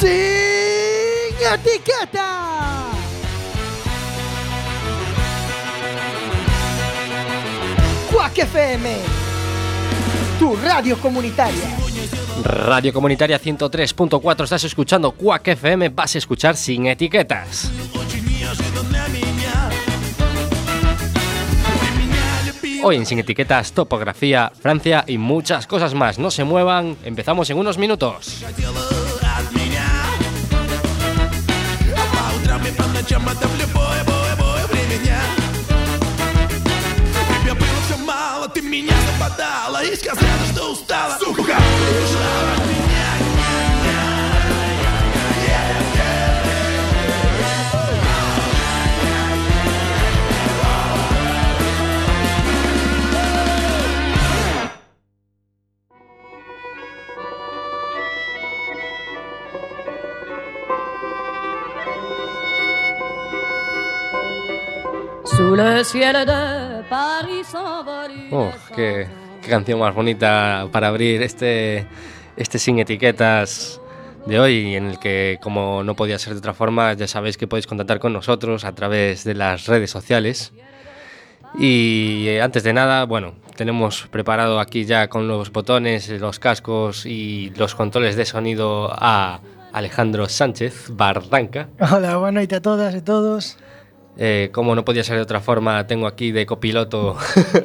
Sin etiqueta. Quack FM, tu radio comunitaria. Radio Comunitaria 103.4, estás escuchando Quack FM, vas a escuchar sin etiquetas. Hoy en Sin Etiquetas, topografía, Francia y muchas cosas más. No se muevan, empezamos en unos minutos. чем это в любое, бое, бое время. Дня Тебе было все мало, ты меня западала И сказала, что устала, сука Sous le ciel de Paris Oh, qué, qué canción más bonita para abrir este, este sin etiquetas de hoy, en el que, como no podía ser de otra forma, ya sabéis que podéis contactar con nosotros a través de las redes sociales. Y eh, antes de nada, bueno, tenemos preparado aquí ya con los botones, los cascos y los controles de sonido a Alejandro Sánchez Barranca. Hola, buenas noches a todas y todos. Eh, como no podía ser de otra forma, tengo aquí de copiloto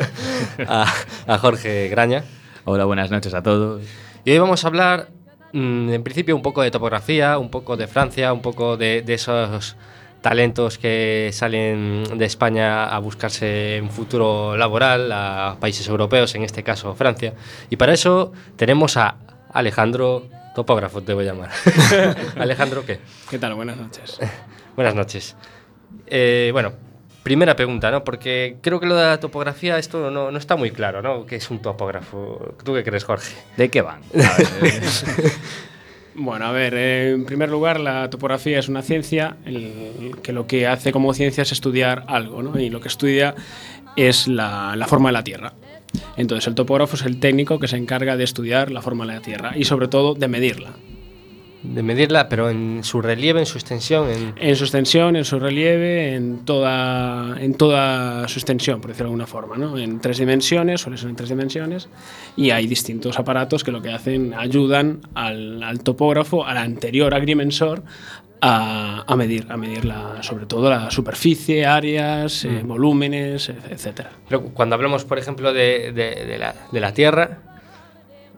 a, a Jorge Graña. Hola, buenas noches a todos. Y hoy vamos a hablar, mm, en principio, un poco de topografía, un poco de Francia, un poco de, de esos talentos que salen de España a buscarse un futuro laboral a países europeos, en este caso Francia. Y para eso tenemos a Alejandro, topógrafo te voy a llamar. Alejandro, ¿qué? ¿Qué tal? Buenas noches. Buenas noches. Eh, bueno, primera pregunta, ¿no? Porque creo que lo de la topografía, esto no, no está muy claro, ¿no? ¿Qué es un topógrafo? ¿Tú qué crees, Jorge? ¿De qué van? A ver, eh, Bueno, a ver, eh, en primer lugar, la topografía es una ciencia el- que lo que hace como ciencia es estudiar algo, ¿no? Y lo que estudia es la, la forma de la Tierra. Entonces, el topógrafo es el técnico que se encarga de estudiar la forma de la Tierra y, sobre todo, de medirla. De medirla, pero en su relieve, en su extensión, en... En su extensión, en su relieve, en toda, en toda su extensión, por decirlo de alguna forma, ¿no? En tres dimensiones, suele ser en tres dimensiones, y hay distintos aparatos que lo que hacen, ayudan al, al topógrafo, al anterior agrimensor, a, a medir, a medir la, sobre todo la superficie, áreas, eh, volúmenes, e- etcétera. Pero cuando hablamos, por ejemplo, de, de- de la, de la Tierra,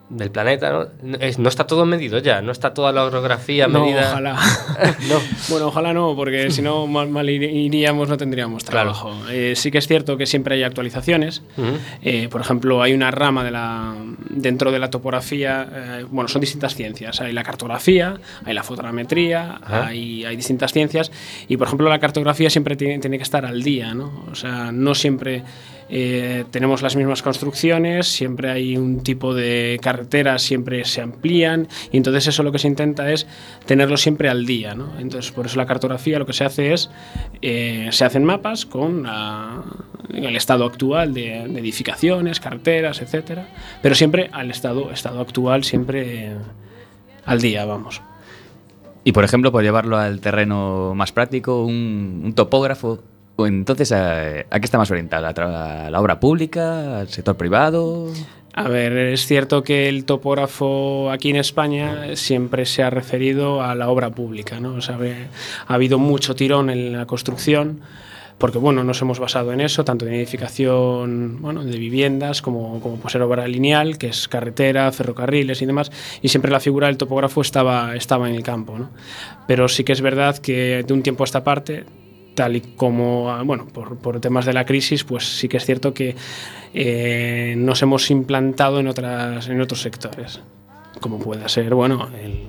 del planeta, ¿no? No, es- no está todo medido ya, no está toda la orografía No, medida. ojalá. no. Bueno, ojalá no, porque si no mal, mal ir- iríamos, no tendríamos Claro. trabajo. Eh, sí que es cierto que siempre hay actualizaciones. Ujú. Eh, por ejemplo, hay una rama de la, dentro de la topografía, eh, bueno, son distintas ciencias. Hay la cartografía, hay la fotogrametría, Ajá. hay, hay distintas ciencias. Y, por ejemplo, la cartografía siempre tiene, tiene que estar al día, ¿no? O sea, no siempre eh, tenemos las mismas construcciones, siempre hay un tipo de carreteras, siempre se amplían. Y entonces eso lo que se intenta es tenerlo siempre al día, ¿no? Entonces, por eso la cartografía lo que se hace es, eh, se hacen mapas con el estado actual de, edificaciones, carreteras, etcétera, pero siempre al estado, estado actual, siempre al día, vamos. y por ejemplo, por llevarlo al terreno más práctico, un, topógrafo, entonces, ¿a, a qué está más orientada? ¿A tra- ¿A la obra pública? ¿Al sector privado? A ver, es cierto que el topógrafo aquí en España siempre se ha referido a la obra pública, ¿no? O sea, ha habido mucho tirón en la construcción porque bueno, nos hemos basado en eso, tanto en edificación bueno, de viviendas como, como puede ser obra lineal, que es carretera, ferrocarriles y demás, y siempre la figura del topógrafo estaba, estaba en el campo. ¿no? Pero sí que es verdad que de un tiempo a esta parte, tal y como, ah, bueno, por, por temas de la crisis, pues sí que es cierto que eh, nos hemos implantado en, otras, en otros sectores, como pueda ser, bueno, el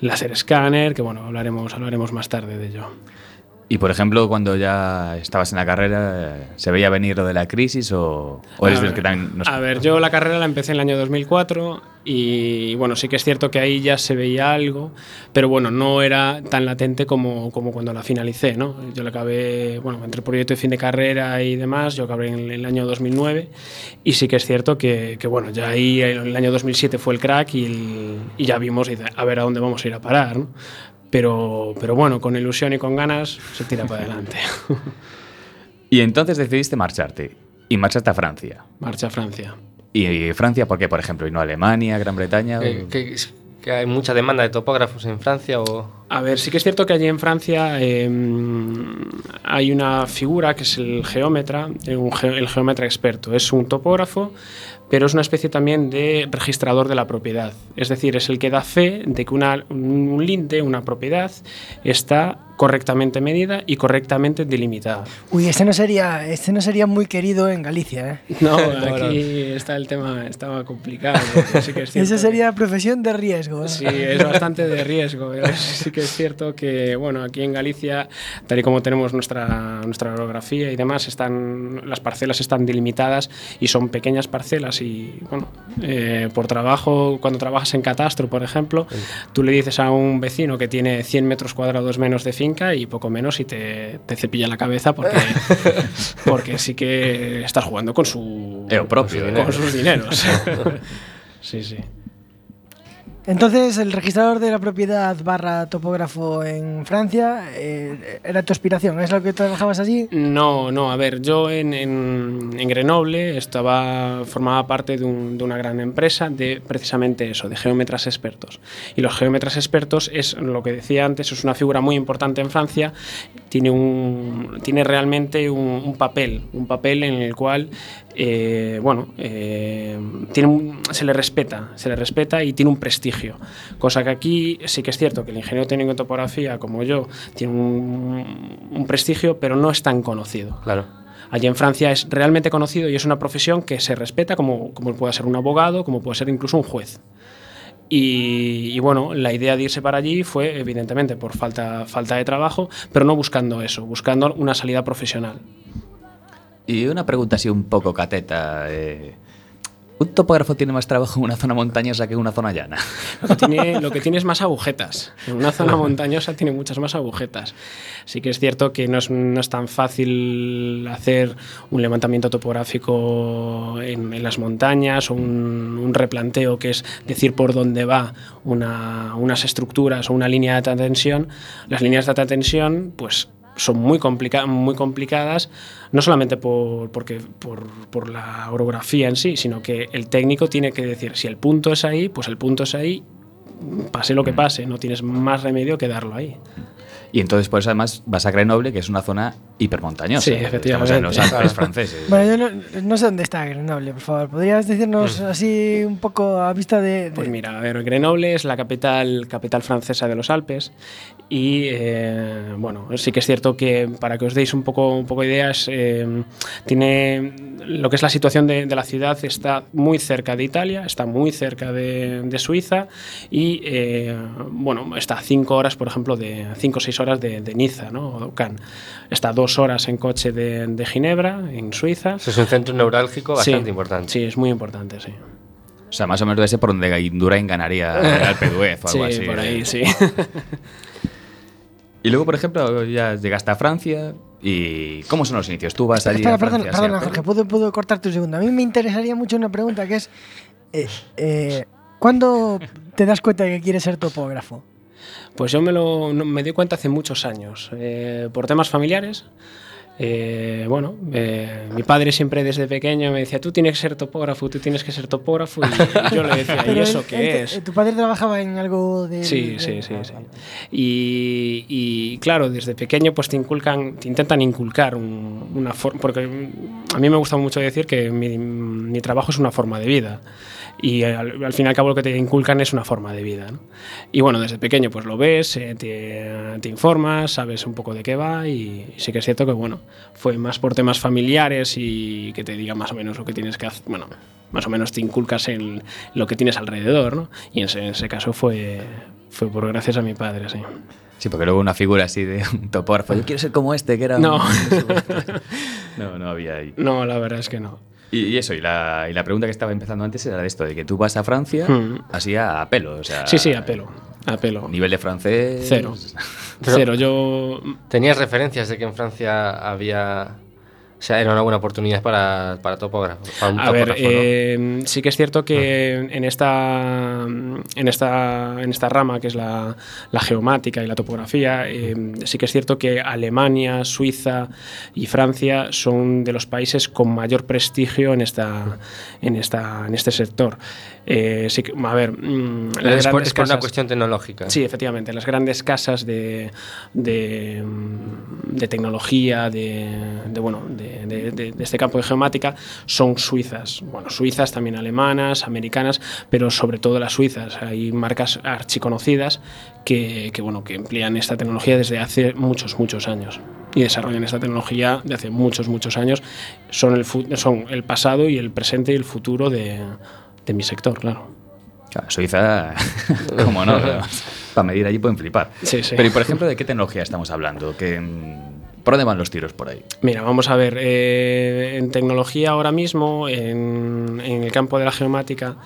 láser escáner, que bueno, hablaremos, hablaremos más tarde de ello. Y por ejemplo, cuando ya estabas en la carrera, ¿se veía venir lo de la crisis o, o eres ver, que también nos- a ver, yo la carrera la empecé en el año 2004 y bueno, sí que es cierto que ahí ya se veía algo, pero bueno, no era tan latente como, como cuando la finalicé, ¿no? Yo la acabé, bueno, entre el proyecto de fin de carrera y demás, yo acabé en el año 2009 y sí que es cierto que, que, bueno, ya ahí el año 2007 fue el crack y, el- y ya vimos, a ver a dónde vamos a ir a parar, ¿no? Pero, pero bueno, con ilusión y con ganas se tira para adelante. Y entonces decidiste marcharte. Y marchaste a Francia. Marcha a Francia. ¿Y Francia por qué, por ejemplo? ¿Y no Alemania, Gran Bretaña? ¿Que, que- que hay mucha demanda de topógrafos en Francia o...? A ver, sí que es cierto que allí en Francia eh, hay una figura que es el geómetra, eh, un ge- el geómetra experto. Es un topógrafo, pero es una especie también de registrador de la propiedad. Es decir, es el que da fe de que una- un linde, una propiedad, está correctamente medida y correctamente delimitada. Uy, este no sería, este no sería muy querido en Galicia, ¿eh? No, aquí está el tema, estaba complicado. sí que es cierto Esa sería profesión de riesgo. ¿eh? Sí, es bastante de riesgo. Sí que es cierto que, bueno, aquí en Galicia, tal y como tenemos nuestra, nuestra orografía y demás, están, las parcelas están delimitadas y son pequeñas parcelas y, bueno, eh, por trabajo, cuando trabajas en catastro, por ejemplo, tú le dices a un vecino que tiene 100 metros cuadrados menos de finca y poco menos y te, te cepilla la cabeza porque, porque sí que estás jugando con su... Eh, propio, con ¿eh? sus dineros. sí, sí. Entonces, el registrador de la propiedad barra topógrafo en Francia eh, era tu aspiración, ¿es lo que trabajabas allí? No, no, a ver, yo en, en, en Grenoble estaba, formaba parte de, un- de una gran empresa de precisamente eso, de geómetras expertos. Y los geómetras expertos es lo que decía antes, es una figura muy importante en Francia, tiene, un, tiene realmente un papel, un papel en el cual, eh, bueno, eh, tiene un- se le respeta, se le respeta y tiene un prestigio. Cosa que aquí sí que es cierto que el ingeniero técnico en topografía, como yo, tiene un, un prestigio, pero no es tan conocido. Claro. Allí en Francia es realmente conocido y es una profesión que se respeta como, como puede ser un abogado, como puede ser incluso un juez. Y, y bueno, la idea de irse para allí fue evidentemente por falta, falta de trabajo, pero no buscando eso, buscando una salida profesional. Y una pregunta así un poco cateta. eh, ¿Un topógrafo tiene más trabajo en una zona montañosa que en una zona llana? Lo que, tiene, es más agujetas. En una zona montañosa tiene muchas más agujetas. Sí que es cierto que no es, no es tan fácil hacer un levantamiento topográfico en, las montañas o un, replanteo, que es decir por dónde va una- unas estructuras o una línea de alta tensión. Las líneas de alta tensión, pues son muy, complica- muy complicadas, no solamente por, porque, por, por la orografía en sí, sino que el técnico tiene que decir, si el punto es ahí, pues el punto es ahí, pase lo que pase, no tienes más remedio que darlo ahí. Y entonces, por eso además vas a Grenoble, que es una zona hipermontañosa. Sí, Estamos efectivamente. en los Alpes franceses. Bueno, yo no, no sé dónde está Grenoble, por favor. ¿Podrías decirnos así un poco a vista de...? de- Pues mira, a ver, Grenoble es la capital, capital francesa de los Alpes y eh, bueno, sí que es cierto que para que os deis un poco, un poco ideas, eh, tiene lo que es la situación de, de la ciudad está muy cerca de Italia, está muy cerca de, de Suiza y eh, bueno, está a cinco horas, por ejemplo, de cinco o seis horas de, de Niza, ¿no? O de Cannes. Está a dos horas en coche de, de Ginebra, en Suiza. Es un centro neurálgico bastante Sí, importante. Sí, es muy importante, sí. O sea, más o menos debe ser por donde Indurain ganaría el Alpe d'Huez o algo sí, así. por ahí, sí. Y luego, por ejemplo, ya llegaste a Francia. ¿Y cómo son los inicios? Tú vas allí Espera, a Francia. a Jorge, puedo, puedo cortarte un segundo. A mí me interesaría mucho una pregunta que es... eh, eh, ¿Cuándo te das cuenta de que quieres ser topógrafo? Pues yo me, lo, me di cuenta hace muchos años, eh, por temas familiares. Eh, bueno, eh, mi padre siempre desde pequeño me decía, tú tienes que ser topógrafo, tú tienes que ser topógrafo, y yo le decía, ¿y eso él- qué él- es? ¿Tu padre trabajaba en algo de...? Sí, de- sí, sí, ah, sí. vale. Y, y, claro, desde pequeño pues te inculcan, te intentan inculcar un- una forma, porque a mí me gusta mucho decir que mi, mi trabajo es una forma de vida. Y al, al fin y al cabo lo que te inculcan es una forma de vida. ¿no? Y bueno, desde pequeño pues lo ves, eh, te, te informas, sabes un poco de qué va y, sí que es cierto que bueno, fue más por temas familiares y que te diga más o menos lo que tienes que hacer, bueno, más o menos te inculcas en lo que tienes alrededor, ¿no? Y en ese, en ese caso fue, fue por gracias a mi padre, sí. Sí, porque luego una figura así de un topógrafo. Yo quiero ser como este, que era. No. un- no, no había ahí. No, la verdad es que no. Y, y eso, y la, y la pregunta que estaba empezando antes era de esto, de que tú vas a Francia Hmm. así a pelo. O sea, Sí, sí, a pelo. A pelo. Nivel de francés. Cero. Cero. Yo ¿Tenías referencias de que en Francia había... O sea, era una buena oportunidad para, para topógrafo, para un A ver, eh, sí que es cierto que en esta en esta en esta rama que es la, la geomática y la topografía, eh, sí que es cierto que Alemania, Suiza y Francia son de los países con mayor prestigio en esta en esta en este sector. Eh, sí a ver, mm, es por, grandes es por una cuestión tecnológica. Sí, efectivamente. Las grandes casas de, de, de tecnología, de, de, bueno, de, de- de- de este campo de geomática, son suizas. Bueno, suizas, también alemanas, americanas, pero sobre todo las suizas. Hay marcas archiconocidas que, que, bueno, que emplean esta tecnología desde hace muchos, muchos años. Y desarrollan esta tecnología de hace muchos, muchos años. Son el, son el pasado y el presente y el futuro de, de mi sector, claro. Claro, Suiza, como no, para medir allí pueden flipar. Sí, sí. Pero, y por ejemplo, ¿de qué tecnología estamos hablando? ¿Qué, mm, ¿Por dónde van los tiros por ahí? Mira, vamos a ver, eh, en tecnología ahora mismo, en, en el campo de la geomática,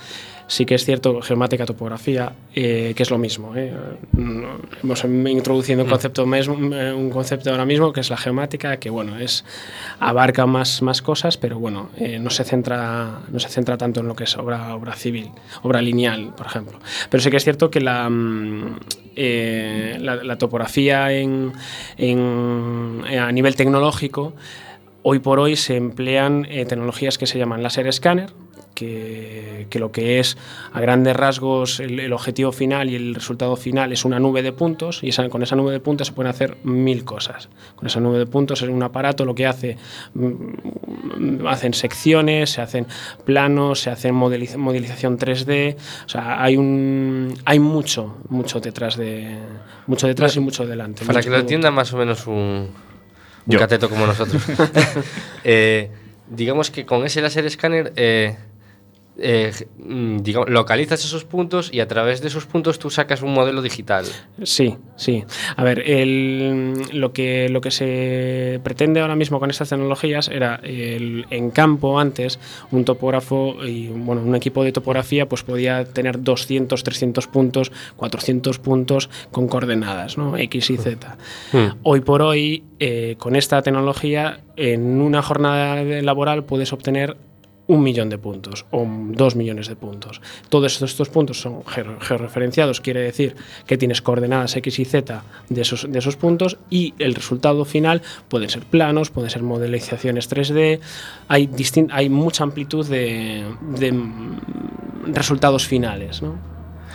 sí que es cierto, geomática, topografía, eh, que es lo mismo. eh. Mm, Hemos introducido un concepto, mesmo- eh, un concepto ahora mismo que es la geomática, que bueno, es abarca más, más cosas, pero bueno, eh, no, se centra, no se centra tanto en lo que es obra, obra civil, obra lineal, por ejemplo. Pero sí que es cierto que la, mm, eh, la, la topografía en, en- a nivel tecnológico, hoy por hoy se emplean tecnologías que se llaman láser escáner, que, que lo que es a grandes rasgos el, el objetivo final y el resultado final es una nube de puntos y esa- con esa nube de puntos se pueden hacer mil cosas. Con esa nube de puntos es un aparato lo que hace, mm, hacen secciones, se hacen planos, se hacen modeliz- modelización 3D, o sea, hay un hay mucho, mucho detrás de mucho detrás y mucho delante. Para mucho que lo entienda más o menos un, un cateto como nosotros. Eh, digamos que con ese láser escáner eh, eh, mm, digamos, localizas esos puntos y a través de esos puntos tú sacas un modelo digital. Sí, sí. A ver, el- lo, que, lo que se pretende ahora mismo con estas tecnologías era el, en campo antes, un topógrafo y bueno, un equipo de topografía pues podía tener 200, 300 puntos, 400 puntos con coordenadas, ¿no? X y Z. Hmm. Hoy por hoy, eh, con esta tecnología, en una jornada laboral puedes obtener un millón de puntos o dos millones de puntos. Todos estos, puntos son geo- georreferenciados, quiere decir que tienes coordenadas X y Z de esos, de esos puntos y el resultado final pueden ser planos, pueden ser modelizaciones 3D, hay, hay mucha amplitud de, mm, resultados finales.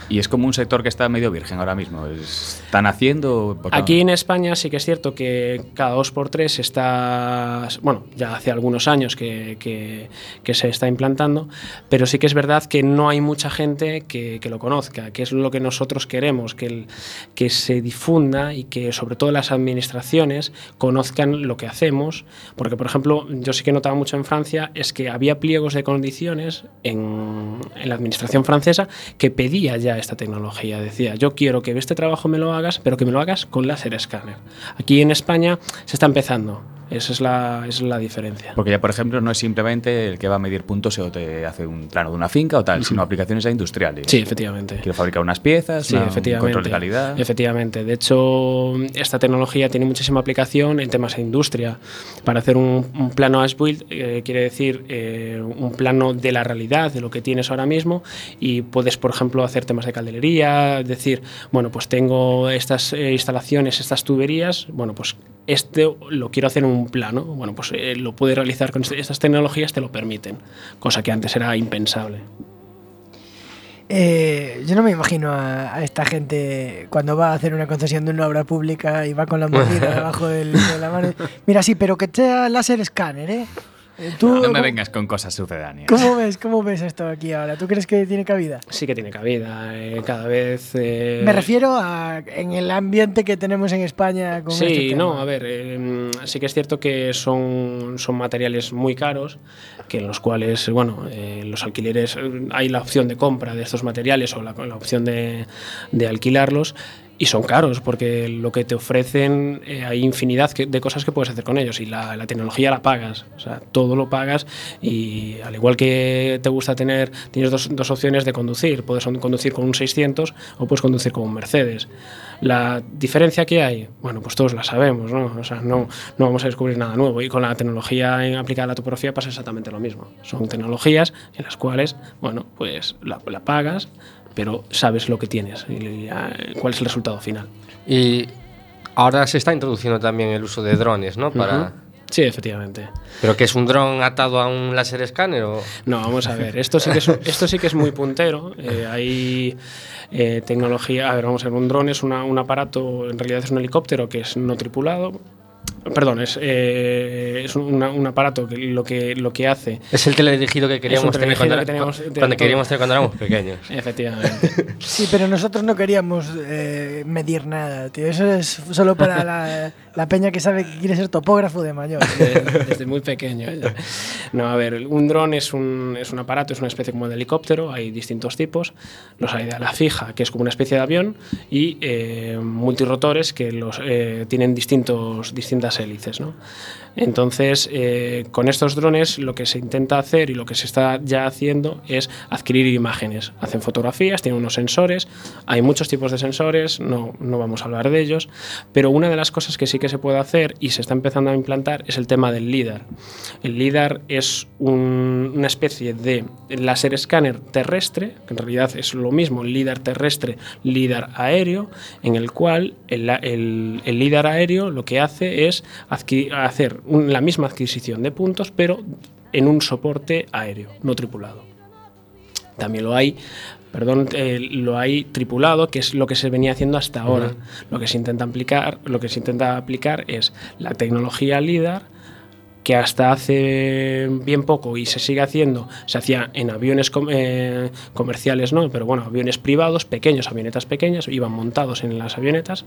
Y es como un sector que está medio virgen ahora mismo. ¿Están haciendo...? Aquí en España sí que es cierto que cada dos por tres está, bueno, ya hace algunos años que, que- que se está implantando, pero sí que es verdad que no hay mucha gente que, que lo conozca, que es lo que nosotros queremos, que, el- que se difunda y que sobre todo las administraciones conozcan lo que hacemos, porque por ejemplo, yo sí que notaba mucho en Francia, es que había pliegos de condiciones en, en la administración francesa que pedía ya esta tecnología, decía, yo quiero que este trabajo me lo hagas, pero que me lo hagas con láser escáner. Aquí en España se está empezando, esa es la, es la diferencia. Porque ya, por ejemplo, no es simplemente el que va a medir puntos o te hace un plano de una finca o tal, sino aplicaciones industriales. Sí, efectivamente. Quiero fabricar unas piezas, Sí, una- un efectivamente. control de calidad. Efectivamente. De hecho, esta tecnología tiene muchísima aplicación en temas de industria. Para hacer un, un plano as built eh, quiere decir eh, un plano de la realidad, de lo que tienes ahora mismo, y puedes, por ejemplo, hacer temas de calderería, decir, bueno, pues tengo estas eh, instalaciones, estas tuberías, bueno, pues este lo quiero hacer en un plano, bueno, pues eh, lo puedes realizar con este- estas tecnologías, te lo permiten, cosa que antes era impensable. Eh, yo no me imagino a, a esta gente cuando va a hacer una concesión de una obra pública y va con la medida debajo del- de la mano. Mira, sí, pero que sea láser escáner, ¿eh? ¿Tú, No me cómo- vengas con cosas sucedáneas. ¿Cómo ves, ¿Cómo ves esto aquí ahora? ¿Tú crees que tiene cabida? Sí que tiene cabida, eh, cada vez... eh, Me refiero a en el ambiente que tenemos en España con Sí, este tema. no, a ver, eh, sí que es cierto que son, son materiales muy caros, que en los cuales, bueno, eh, los alquileres, eh, hay la opción de compra de estos materiales o la, la opción de, de alquilarlos, y son caros porque lo que te ofrecen eh, hay infinidad de cosas que puedes hacer con ellos y la, la tecnología la pagas, o sea, todo lo pagas y al igual que te gusta tener, tienes dos, dos opciones de conducir, puedes conducir con un 600 o puedes conducir con un Mercedes. La diferencia que hay, bueno, pues todos la sabemos, ¿no? O sea, no, no vamos a descubrir nada nuevo y con la tecnología en- aplicada a la topografía pasa exactamente lo mismo. Son tecnologías en las cuales, bueno, pues la, la pagas, pero sabes lo que tienes y, cuál es el resultado final. Y ahora se está introduciendo también el uso de drones, ¿no? Para... Ujú. Sí, efectivamente. ¿Pero que es un dron atado a un láser escáner o...? No, vamos a ver, esto sí que es, esto sí que es muy puntero. eh, hay eh, tecnología, a ver, vamos a ver, un dron es una- un aparato, en realidad es un helicóptero que es no tripulado. Perdón, es, eh, es una- un aparato que lo que lo que hace Es el teledirigido que queríamos tener cuando, que teníamos cuando todo. queríamos tener cuando éramos pequeños. efectivamente Sí, pero nosotros no queríamos eh, medir nada, tío. Eso es solo para la, la peña que sabe que quiere ser topógrafo de mayor. desde, desde muy pequeño. ya. No, a ver, un dron es un, es un aparato, es una especie como de helicóptero, hay distintos tipos. Los hay de ala fija, que es como una especie de avión, y eh, multirotores que los, eh, tienen distintos, distintas hélices. ¿no? Entonces, eh, con estos drones lo que se intenta hacer y lo que se está ya haciendo es adquirir imágenes. Hacen fotografías, tienen unos sensores, hay muchos tipos de sensores, no, no vamos a hablar de ellos, pero una de las cosas que sí que se puede hacer y se está empezando a implantar es el tema del LIDAR. El LIDAR es un- una especie de láser escáner terrestre, que en realidad es lo mismo, LIDAR terrestre, LIDAR aéreo, en el cual el, el- LIDAR aéreo lo que hace es hacer un- la misma adquisición de puntos, pero en un soporte aéreo, no tripulado. También lo hay, perdón, eh, lo hay tripulado, que es lo que se venía haciendo hasta ahora. Lo que se intenta aplicar, lo que se intenta aplicar es la tecnología LIDAR que hasta hace bien poco y se sigue haciendo, se hacía en aviones com- eh, comerciales, no, pero bueno, aviones privados, pequeños, avionetas pequeñas, iban montados en las avionetas,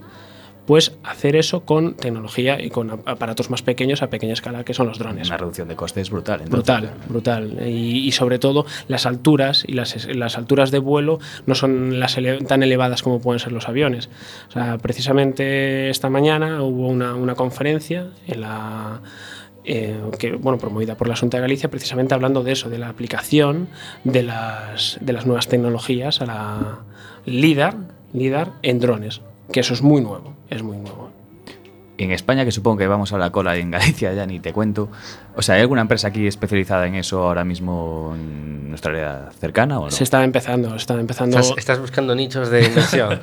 pues hacer eso con tecnología y con ap- aparatos más pequeños a pequeña escala, que son los drones. Una reducción de costes brutal. entonces. Brutal, brutal. Y, y sobre todo las alturas y las, las alturas de vuelo no son las ele- tan elevadas como pueden ser los aviones. O sea, precisamente esta mañana hubo una, una conferencia en la eh, que bueno promovida por la Junta de Galicia precisamente hablando de eso, de la aplicación de las, de las nuevas tecnologías a la LIDAR, LIDAR en drones, que eso es muy nuevo, es muy nuevo. En España, que supongo que vamos a la cola, y en Galicia ya ni te cuento. O sea, ¿hay alguna empresa aquí especializada en eso ahora mismo en nuestra área cercana o no? Se está empezando, se está empezando. Estás, estás buscando nichos de inversión.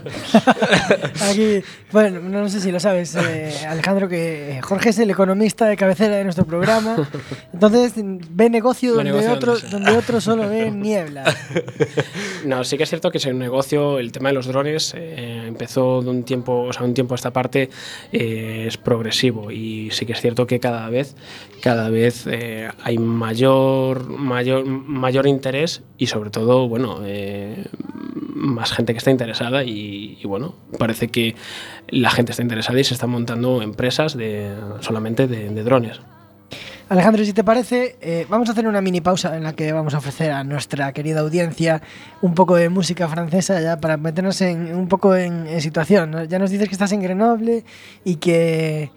Aquí, bueno, no sé si lo sabes, eh, Alejandro, que Jorge es el economista de cabecera de nuestro programa. Entonces ve negocio donde, negocio otro, donde sea. donde otro solo ve niebla. No, sí que es cierto que es un negocio, el tema de los drones eh, empezó de un tiempo, o sea, un tiempo a esta parte eh, es progresivo y sí que es cierto que cada vez, cada vez eh, hay mayor, mayor, mayor interés y sobre todo, bueno, eh, más gente que está interesada y, bueno, parece que la gente está interesada y se están montando empresas de solamente de, drones. Alejandro, si te parece, eh, vamos a hacer una mini pausa en la que vamos a ofrecer a nuestra querida audiencia un poco de música francesa ya para meternos en, un poco en, situación. Ya nos dices que estás en Grenoble y que,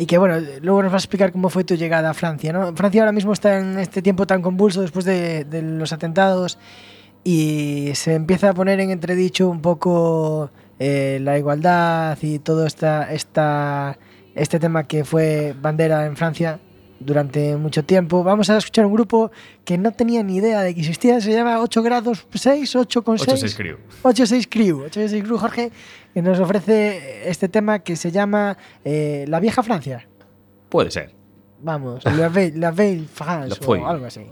y que, bueno, luego nos vas a explicar cómo fue tu llegada a Francia. ¿no? Francia ahora mismo está en este tiempo tan convulso después de, los atentados y se empieza a poner en entredicho un poco eh, la igualdad y todo esta, esta, este tema que fue bandera en Francia durante mucho tiempo. Vamos a escuchar un grupo que no tenía ni idea de que existía, se llama 8 grados 6, 8 con 6. 8-6 Crew. 86 Crew, 86 Crew, Jorge, que nos ofrece este tema que se llama eh, La Vieja Francia. Puede ser. Vamos, La Vieille, la Vieille France La o algo así.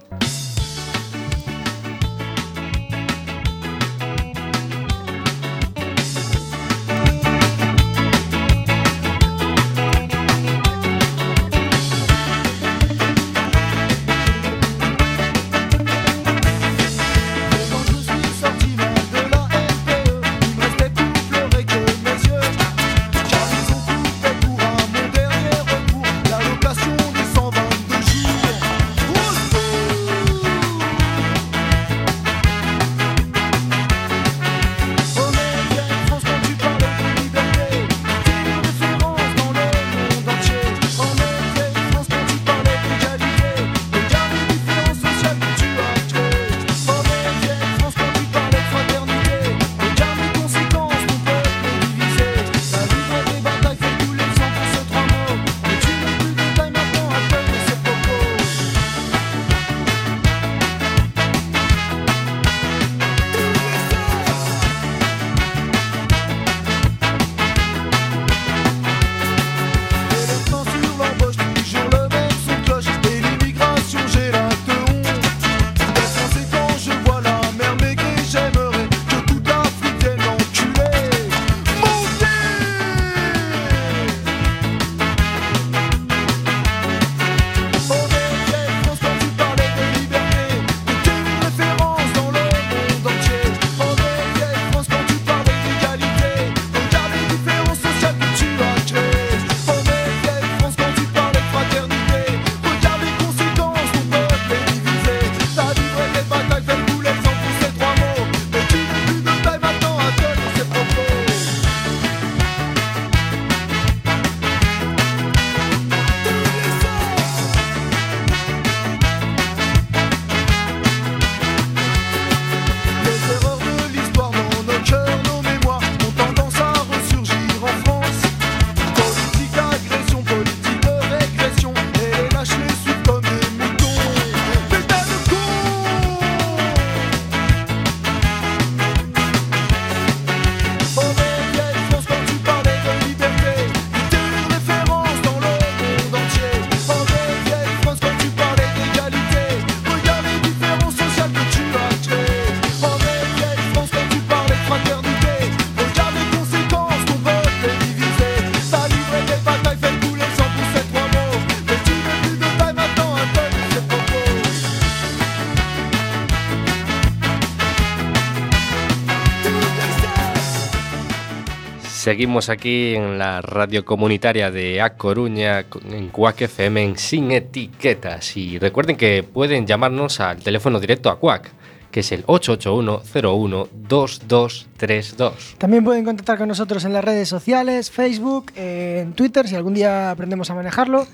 Seguimos aquí en la radio comunitaria de A Coruña, en Cuac FM, en Sin Etiquetas. Y recuerden que pueden llamarnos al teléfono directo a Cuac, que es el 881-01-2232. También pueden contactar con nosotros en las redes sociales, Facebook, eh, en Twitter, si algún día aprendemos a manejarlo.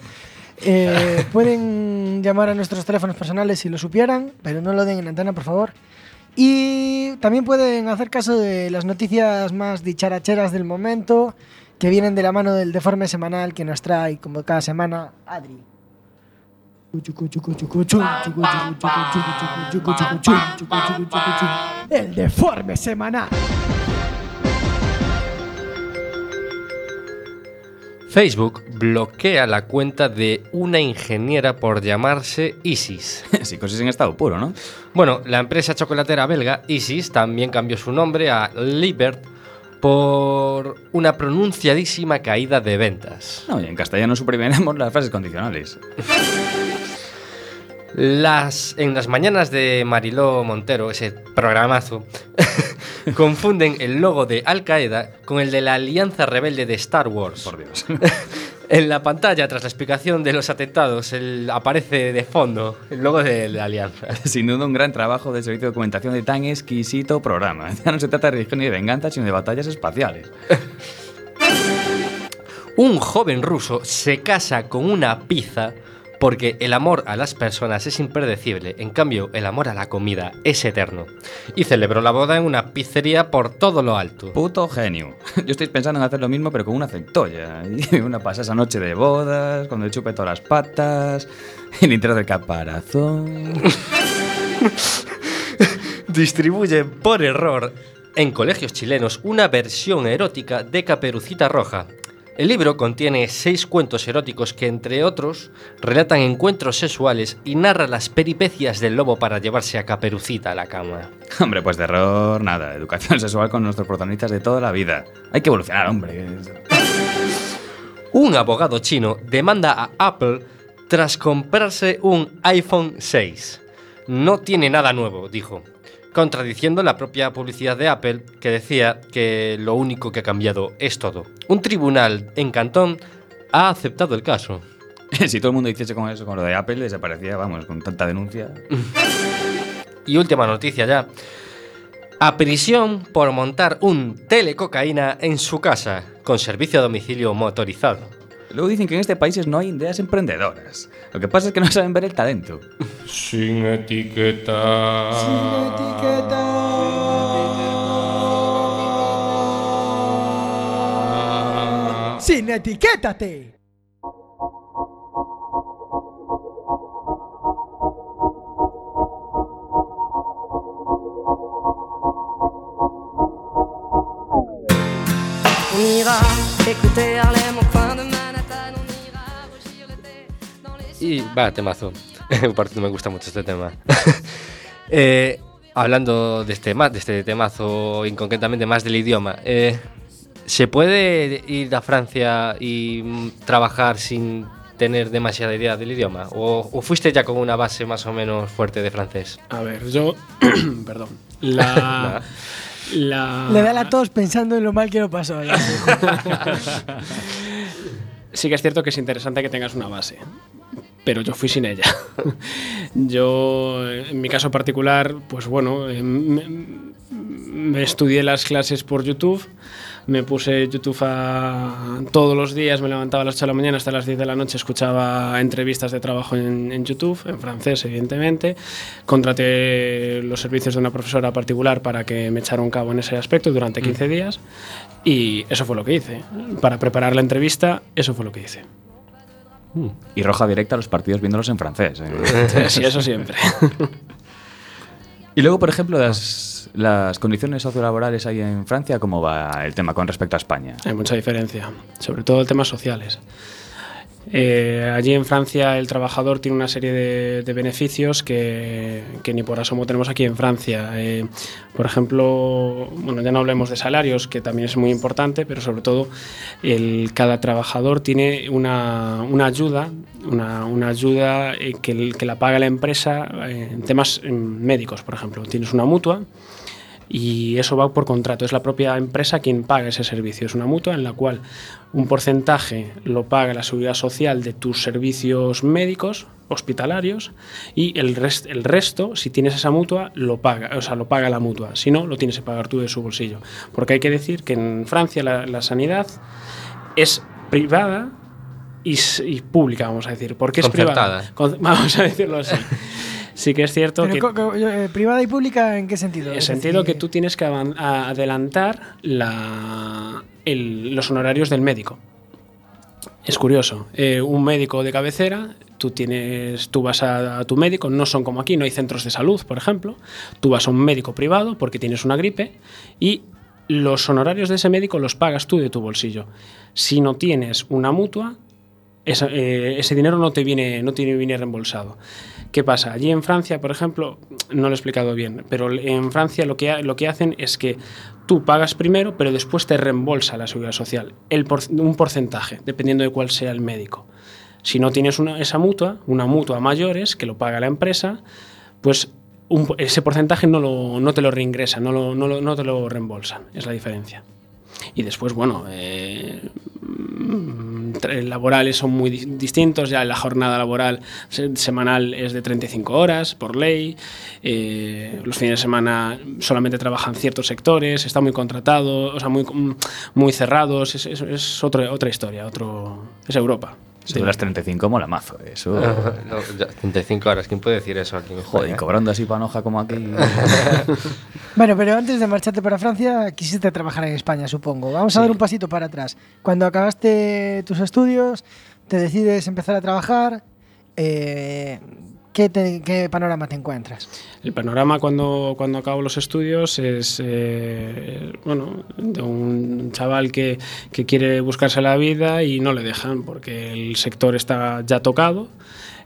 Eh, pueden llamar a nuestros teléfonos personales si lo supieran, pero no lo den en antena, por favor. Y también pueden hacer caso de las noticias más dicharacheras del momento, que vienen de la mano del deforme semanal que nos trae, como cada semana, Adri. El deforme semanal. Facebook bloquea la cuenta de una ingeniera por llamarse Isis. Psicosis en estado puro, ¿no? Bueno, la empresa chocolatera belga Isis también cambió su nombre a Libert por una pronunciadísima caída de ventas. No, y en castellano suprimiremos las frases condicionales. Las, en las mañanas de Mariló Montero, ese programazo, confunden el logo de Al Qaeda con el de la Alianza Rebelde de Star Wars. Por Dios. En la pantalla, tras la explicación de los atentados, el- aparece de fondo el logo de la Alianza. Sin duda un gran trabajo de servicio de documentación de tan exquisito programa. Ya no se trata de religión ni de venganza, sino de batallas espaciales. Un joven ruso se casa con una pizza porque el amor a las personas es impredecible, en cambio el amor a la comida es eterno. Y celebró la boda en una pizzería por todo lo alto. Puto genio. Yo estoy pensando en hacer lo mismo, pero con una centolla. Y una pasa esa noche de bodas, cuando chupe todas las patas, el intero del caparazón. Distribuyen por error en colegios chilenos una versión erótica de Caperucita Roja. El libro contiene seis cuentos eróticos que, entre otros, relatan encuentros sexuales y narra las peripecias del lobo para llevarse a Caperucita a la cama. Hombre, pues de error, nada. Educación sexual con nuestros protagonistas de toda la vida. Hay que evolucionar, hombre. Un abogado chino demanda a Apple tras comprarse un iPhone 6. No tiene nada nuevo, dijo, contradiciendo la propia publicidad de Apple que decía que lo único que ha cambiado es todo. Un tribunal en Cantón ha aceptado el caso. Si todo el mundo hiciese con eso, con lo de Apple, desaparecía, vamos, con tanta denuncia. Y última noticia ya. A prisión por montar un telecocaína en su casa, con servicio a domicilio motorizado. Luego dicen que en este país no hay ideas emprendedoras. Lo que pasa es que no saben ver el talento. Sin etiqueta. ¡Sin etiquétate! On ira écouter Harlem Y va, temazo. Cierto, me gusta mucho este tema. Eh, hablando de este, de este temazo, y concretamente más del idioma, eh, ¿se puede ir a Francia y trabajar sin tener demasiada idea del idioma? ¿O, o fuiste ya con una base más o menos fuerte de francés? A ver, yo. perdón. La. la Le da la tos pensando en lo mal que lo pasó. ya. sí que es cierto que es interesante que tengas una base, pero yo fui sin ella. yo, en mi caso particular, pues bueno, eh, me, me estudié las clases por YouTube, me puse YouTube a, todos los días, me levantaba a las 8 de la mañana hasta las 10 de la noche, escuchaba entrevistas de trabajo en, en YouTube, en francés evidentemente, contraté los servicios de una profesora particular para que me echara un cabo en ese aspecto durante 15 días y eso fue lo que hice. Para preparar la entrevista, eso fue lo que hice. Y roja directa a los partidos viéndolos en francés. ¿eh? Sí, eso siempre. y luego, por ejemplo, las, las condiciones sociolaborales ahí en Francia, ¿cómo va el tema con respecto a España? Hay mucha diferencia, sobre todo en temas sociales. Eh, allí en Francia el trabajador tiene una serie de, beneficios que, ni por asomo tenemos aquí en Francia. Eh, por ejemplo, bueno, ya no hablemos de salarios, que también es muy importante, pero sobre todo el, cada trabajador tiene una, una ayuda, una, una ayuda eh, que, la paga la empresa en temas eh, médicos, por ejemplo. Tienes una mutua y eso va por contrato. Es la propia empresa quien paga ese servicio. Es una mutua en la cual un porcentaje lo paga la seguridad social de tus servicios médicos hospitalarios y el, rest- el resto, si tienes esa mutua, lo paga, o sea, lo paga la mutua. Si no, lo tienes que pagar tú de su bolsillo. Porque hay que decir que en Francia la, la sanidad es privada y, y pública, vamos a decir. ¿Por qué es privada? Con- vamos a decirlo así. Sí que es cierto Pero que... eh, privada y pública, ¿en qué sentido? En el Es sentido decir, que tú tienes que adelantar la- el- los honorarios del médico. Es curioso. eh, un médico de cabecera, tú tienes, tú vas a, a tu médico, no son como aquí, no hay centros de salud, por ejemplo. Tú vas a un médico privado porque tienes una gripe y los honorarios de ese médico los pagas tú de tu bolsillo. Si no tienes una mutua, esa- eh, ese dinero no te viene, no te viene reembolsado. ¿Qué pasa? Allí en Francia, por ejemplo, no lo he explicado bien, pero en Francia lo que, lo que hacen es que tú pagas primero, pero después te reembolsa la seguridad social, un porcentaje, dependiendo de cuál sea el médico. Si no tienes esa mutua, una mutua mayores, que lo paga la empresa, pues ese porcentaje no, lo- no te lo reingresan, no, no lo- no te lo reembolsan, es la diferencia. Y después, bueno, eh, mm, laborales son muy di- distintos. Ya la jornada laboral se- semanal es de 35 horas por ley. eh, los fines de semana solamente trabajan ciertos sectores. Está muy contratado, o sea, muy, mm, muy cerrados. Es, es- es otra, otra historia, otro, es Europa. Si de las 35 mola mazo. Eso. No, ya, 35 horas, ¿quién puede decir eso aquí Joder, y cobrando así panoja como aquí. Bueno, pero antes de marcharte para Francia, quisiste trabajar en España, supongo. Vamos a dar un pasito para atrás. Cuando acabaste tus estudios, te decides empezar a trabajar. eh, ¿qué, panorama te encuentras? El panorama cuando, cuando acabo los estudios es eh, bueno, de un chaval que, que quiere buscarse la vida y no le dejan porque el sector está ya tocado.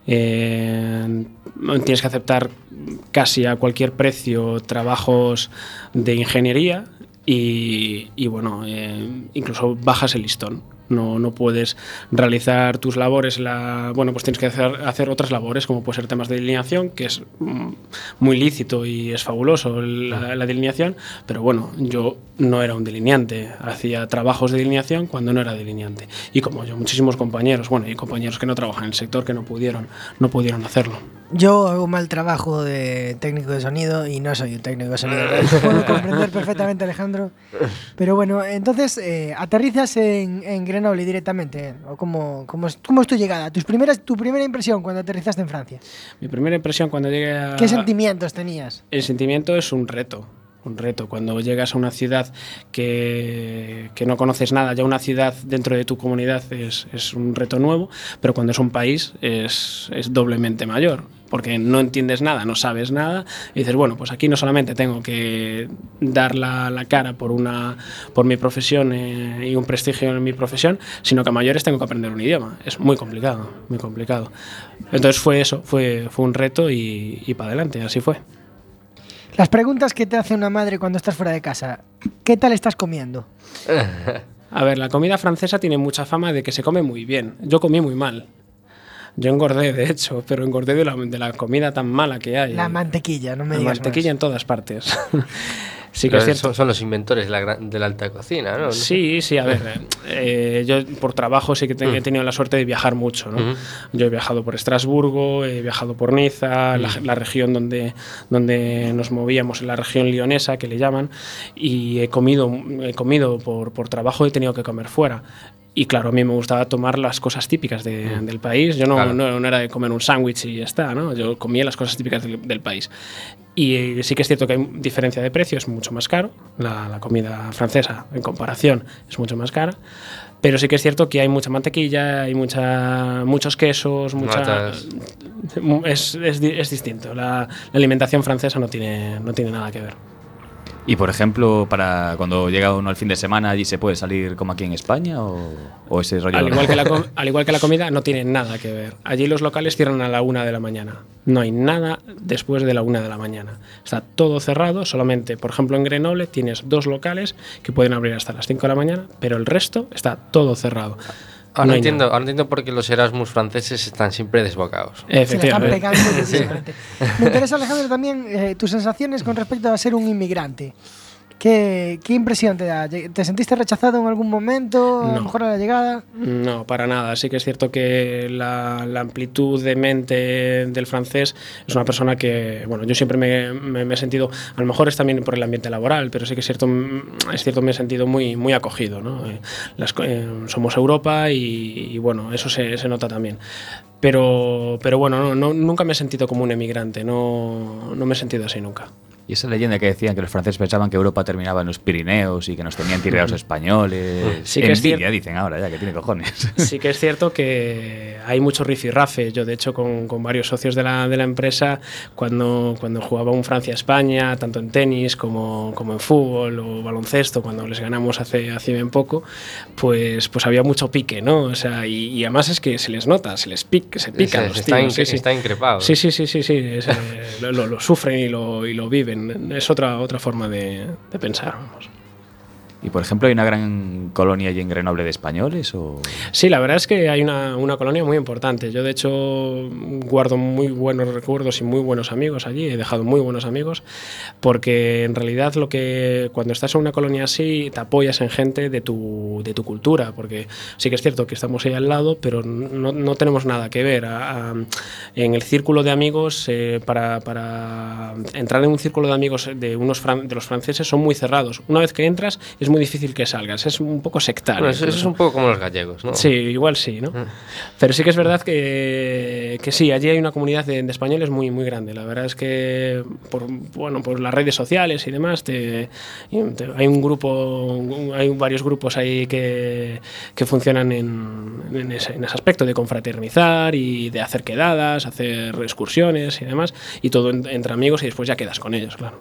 Eh, tienes que aceptar casi a cualquier precio trabajos de ingeniería y, y, bueno, eh, incluso bajas el listón. No, no puedes realizar tus labores, la, bueno, pues tienes que hacer, hacer otras labores, como puede ser temas de delineación, que es mm, muy lícito y es fabuloso la, la delineación, pero bueno, yo no era un delineante, hacía trabajos de delineación cuando no era delineante. Y como yo, muchísimos compañeros, bueno, y compañeros que no trabajan en el sector que no pudieron, no pudieron hacerlo. Yo hago mal trabajo de técnico de sonido y no soy un técnico de sonido. Puedo comprender perfectamente, Alejandro. Pero bueno, entonces, eh, ¿aterrizas en, en Grenoble directamente? ¿O cómo, cómo, es, cómo es tu llegada? Tus primeras, ¿Tu primera impresión cuando aterrizaste en Francia? Mi primera impresión cuando llegué a... ¿Qué sentimientos tenías? El sentimiento es un reto, un reto. Cuando llegas a una ciudad que, que no conoces nada, ya una ciudad dentro de tu comunidad es, es un reto nuevo, pero cuando es un país es, es doblemente mayor. Porque no entiendes nada, no sabes nada, y dices, bueno, pues aquí no solamente tengo que dar la, la cara por, una, por mi profesión eh, y un prestigio en mi profesión, sino que a mayores tengo que aprender un idioma. Es muy complicado, muy complicado. Entonces fue eso, fue, fue un reto y, y para adelante, así fue. Las preguntas que te hace una madre cuando estás fuera de casa. ¿Qué tal estás comiendo? A ver, la comida francesa tiene mucha fama de que se come muy bien. Yo comí muy mal. Yo engordé, de hecho, pero engordé de la, de la comida tan mala que hay. La mantequilla, no me La digas mantequilla más. en todas partes. sí que Pero es cierto. son, son los inventores de la, gran- de la alta cocina, ¿no? Sí, sí, a ver, eh, yo por trabajo sí que te- he tenido la suerte de viajar mucho, ¿no? Ujú. Yo he viajado por Estrasburgo, he viajado por Niza, la, la región donde, donde nos movíamos, la región leonesa que le llaman, y he comido, he comido por, por trabajo, he tenido que comer fuera. Y claro, a mí me gustaba tomar las cosas típicas de- del país. Yo no, Claro. no, no era de comer un sándwich y ya está, ¿no? Yo comía las cosas típicas del, del país. Y sí que es cierto que hay diferencia de precio, es mucho más caro. La, la comida francesa, en comparación, es mucho más cara. Pero sí que es cierto que hay mucha mantequilla, hay mucha, muchos quesos, mucha, es, es es distinto. La, la alimentación francesa no tiene, no tiene nada que ver. Y por ejemplo, para cuando llega uno al fin de semana, allí se puede salir como aquí en España o, o ese rollo. Al igual, que la, al igual que la comida, no tiene nada que ver. Allí los locales cierran a la una de la mañana. No hay nada después de la una de la mañana. Está todo cerrado, solamente, por ejemplo, en Grenoble tienes dos locales que pueden abrir hasta las 5 de la mañana, pero el resto está todo cerrado. Ahora, no entiendo, nada. ahora entiendo por qué los Erasmus franceses están siempre desbocados. Efectivamente. Se están pegando sí. Me interesa, Alejandro, también eh, tus sensaciones con respecto a ser un inmigrante. ¿Qué, ¿Qué impresión te da? ¿Te sentiste rechazado en algún momento? A lo No. mejor a la llegada. No, para nada. Sí que es cierto que la, la amplitud de mente del francés es una persona que, bueno, yo siempre me, me- me he sentido, a lo mejor es también por el ambiente laboral, pero sí que es cierto, mm, es cierto me he sentido muy, muy acogido. ¿no? Eh, las eh, somos Europa y, y, bueno, eso se, se nota también. Pero, pero bueno, no, no- nunca me he sentido como un emigrante, no, no me he sentido así nunca. Y esa leyenda que decían que los franceses pensaban que Europa terminaba en los Pirineos y que nos tenían tirados españoles. Sí que es Envidia, cierto. dicen ahora ya, que tiene cojones. Sí que es cierto que hay mucho rifirrafe. Yo, de hecho, con, con varios socios de la, de la empresa, cuando, cuando jugaba un Francia-España, tanto en tenis como, como en fútbol o baloncesto, cuando les ganamos hace, hace bien poco, pues, pues había mucho pique, ¿no? O sea, y, y además es que se les nota, se les pica, se pican Se- los se está tíos, incre- sí, sí. está increpado. Sí, sí, sí, sí, sí, es, eh, lo, lo- lo sufren y lo, y lo viven. Es otra, otra forma de, pensar, vamos. Y por ejemplo, ¿hay una gran colonia allí en Grenoble de españoles? O... Sí, la verdad es que hay una, una colonia muy importante. Yo, de hecho, guardo muy buenos recuerdos y muy buenos amigos allí. He dejado muy buenos amigos porque en realidad lo que cuando estás en una colonia así te apoyas en gente de tu, de tu cultura. Porque sí que es cierto que estamos ahí al lado, pero no, no tenemos nada que ver. A- a- en el círculo de amigos, eh, para, para entrar en un círculo de amigos de, unos fran- de los franceses son muy cerrados. Una vez que entras es muy difícil que salgas. Es un poco sectario. Bueno, eso, eso es un poco como los gallegos, ¿no? Sí, igual sí, ¿no? Pero sí que es verdad que, que sí, allí hay una comunidad de, de españoles muy, muy grande. La verdad es que por, bueno, por las redes sociales y demás, te- te- hay un grupo, hay varios grupos ahí que, que funcionan en, en ese, en ese aspecto de confraternizar y de hacer quedadas, hacer excursiones y demás, y todo en- entre amigos y después ya quedas con ellos, claro.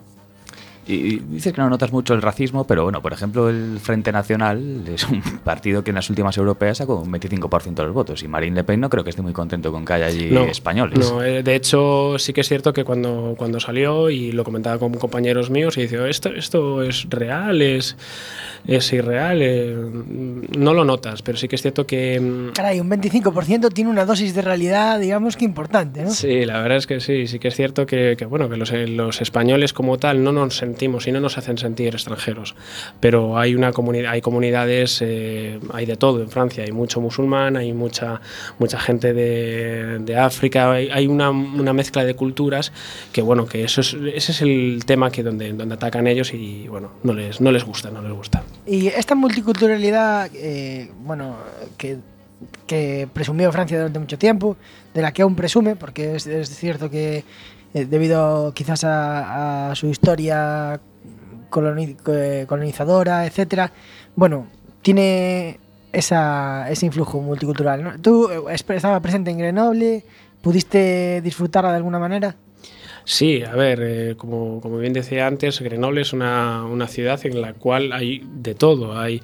Y dices que no notas mucho el racismo, pero bueno, por ejemplo, el Frente Nacional es un partido que en las últimas europeas sacó un 25% de los votos y Marine Le Pen no creo que esté muy contento con que haya allí españoles. No, eh, de hecho, sí que es cierto que cuando, cuando salió, y lo comentaba con compañeros míos, y dice, esto, esto es real, es, es irreal, eh, no lo notas, pero sí que es cierto que... mm, Caray, un 25% tiene una dosis de realidad, digamos que importante, ¿no? Sí, la verdad es que sí, sí que es cierto que, que, bueno, que los, eh, los españoles como tal no nos sentimos y no nos hacen sentir extranjeros, pero hay una comunidad, hay comunidades, eh, hay de todo en Francia, hay mucho musulmán, hay mucha mucha gente de, de África, hay, hay una, una mezcla de culturas que bueno, que eso es, ese es el tema que donde, donde atacan ellos y bueno, no les, no les gusta, no les gusta. Y esta multiculturalidad, eh, bueno, que, que presumió Francia durante mucho tiempo, de la que aún presume, porque es, es cierto que eh, debido quizás a, su historia eh, colonizadora, etcétera, bueno, tiene esa, ese influjo multicultural. Tú eh, estabas presente en Grenoble, ¿pudiste disfrutarla de alguna manera? Sí, a ver, como, como bien decía antes, Grenoble es una, una ciudad en la cual hay de todo. Hay,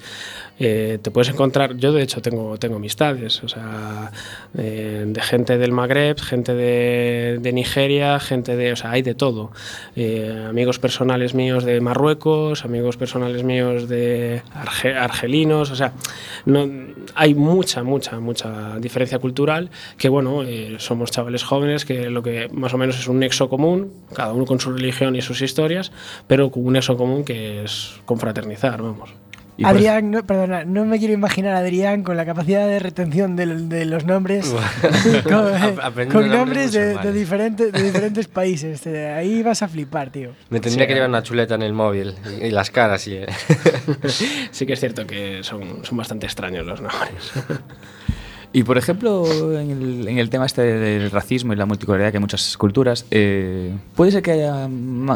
eh, te puedes encontrar, yo de hecho tengo, tengo amistades, o sea, eh, de gente del Magreb, gente de, de Nigeria, gente de, o sea, hay de todo. Eh, amigos personales míos de Marruecos, amigos personales míos de arge- argelinos, o sea, no, hay mucha, mucha, mucha diferencia cultural que, bueno, eh, somos chavales jóvenes que lo que más o menos es un nexo común, cada uno con su religión y sus historias, pero un nexo común que es confraternizar, vamos. Por- Adrián, no, perdona, no me quiero imaginar a Adrián con la capacidad de retención del- de, los nombres, con, aprendiendo con nombres nombres de, de diferentes, de diferentes países. Eh, Ahí vas a flipar, tío. Me tendría Sí. que llevar una chuleta en el móvil y, y las caras y... eh. Sí que es cierto que son, son bastante extraños los nombres. Y por ejemplo, en el, en el tema este del racismo y la multiculturalidad que hay muchas culturas, eh, puede ser que haya,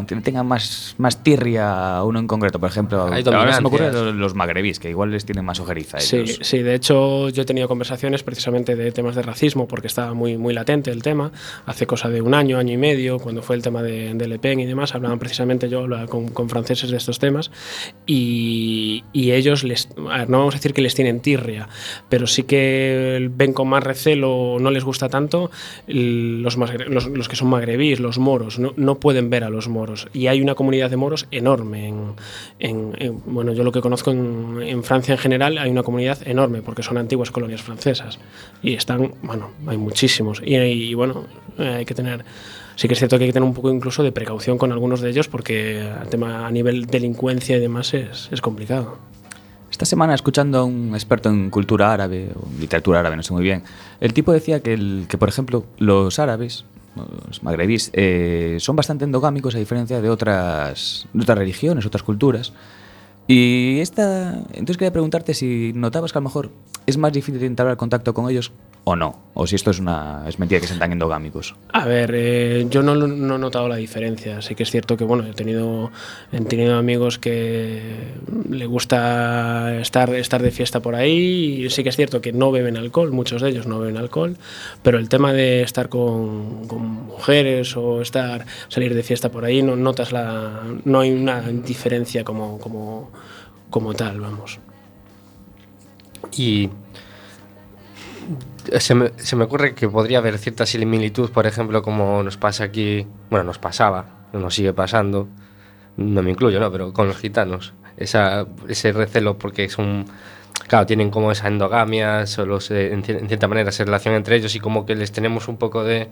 que tenga más, más tirria uno en concreto. Por ejemplo, ahora se me ocurre los, magrebís, que igual les tienen más ojeriza. Sí, ellos. sí, de hecho yo he tenido conversaciones precisamente de temas de racismo porque estaba muy, muy latente el tema. Hace cosa de un año, año y medio, cuando fue el tema de, de Le Pen y demás, hablaban precisamente yo hablaba con, con franceses de estos temas y, y ellos, les, a ver, no vamos a decir que les tienen tirria, pero sí que igual ven con más recelo, no les gusta tanto, los, que son magrebíes, los moros, no, no pueden ver a los moros. Y hay una comunidad de moros enorme. En, en- en- bueno, yo lo que conozco en, Francia en general, hay una comunidad enorme, porque son antiguas colonias francesas. Y están, bueno, hay muchísimos. Y, y, bueno, hay que tener... Sí que es cierto que hay que tener un poco incluso de precaución con algunos de ellos porque el tema a nivel delincuencia y demás es, es complicado. Esta semana, escuchando a un experto en cultura árabe, o literatura árabe, no sé muy bien, el tipo decía que, el, que por ejemplo, los árabes, los magrebíes, eh, son bastante endogámicos a diferencia de otras, de otras religiones, otras culturas. Y esta, entonces quería preguntarte si notabas que a lo mejor es más difícil entablar contacto con ellos o no, o si esto es una es mentira que sean tan endogámicos. A ver, eh, yo no, no he notado la diferencia. Sí que es cierto que bueno, he tenido, he tenido amigos que le gusta estar, estar de fiesta por ahí y sí que es cierto que no beben alcohol, muchos de ellos no beben alcohol, pero el tema de estar con, con mujeres o estar salir de fiesta por ahí no notas la no hay una diferencia como como como tal, vamos. Y se me, se me ocurre que podría haber cierta similitud, por ejemplo, como nos pasa aquí, bueno, nos pasaba, nos sigue pasando, no me incluyo, ¿no? Pero con los gitanos, esa, ese recelo porque son, claro, tienen como esa endogamia, solo se- en, en cierta manera se relacionan entre ellos y como que les tenemos un poco de...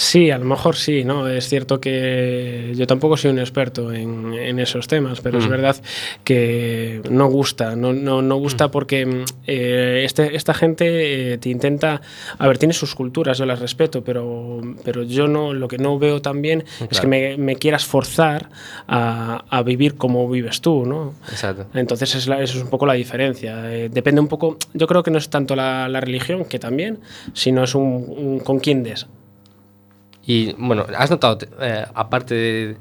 Sí, a lo mejor sí, ¿no? Es cierto que yo tampoco soy un experto en, en esos temas, pero es Mm. verdad que no gusta, no, no, no gusta porque mm, eh, este, esta gente eh, te intenta, a ver, tiene sus culturas, yo las respeto, pero, pero yo no, lo que no veo también es que me, me quieras forzar a, a vivir como vives tú, ¿no? Exacto. Entonces es la- eso es un poco la diferencia. Eh, depende un poco, yo creo que no es tanto la, la religión, que también, sino es un, un con quién des. Y bueno, ¿has notado, eh, aparte de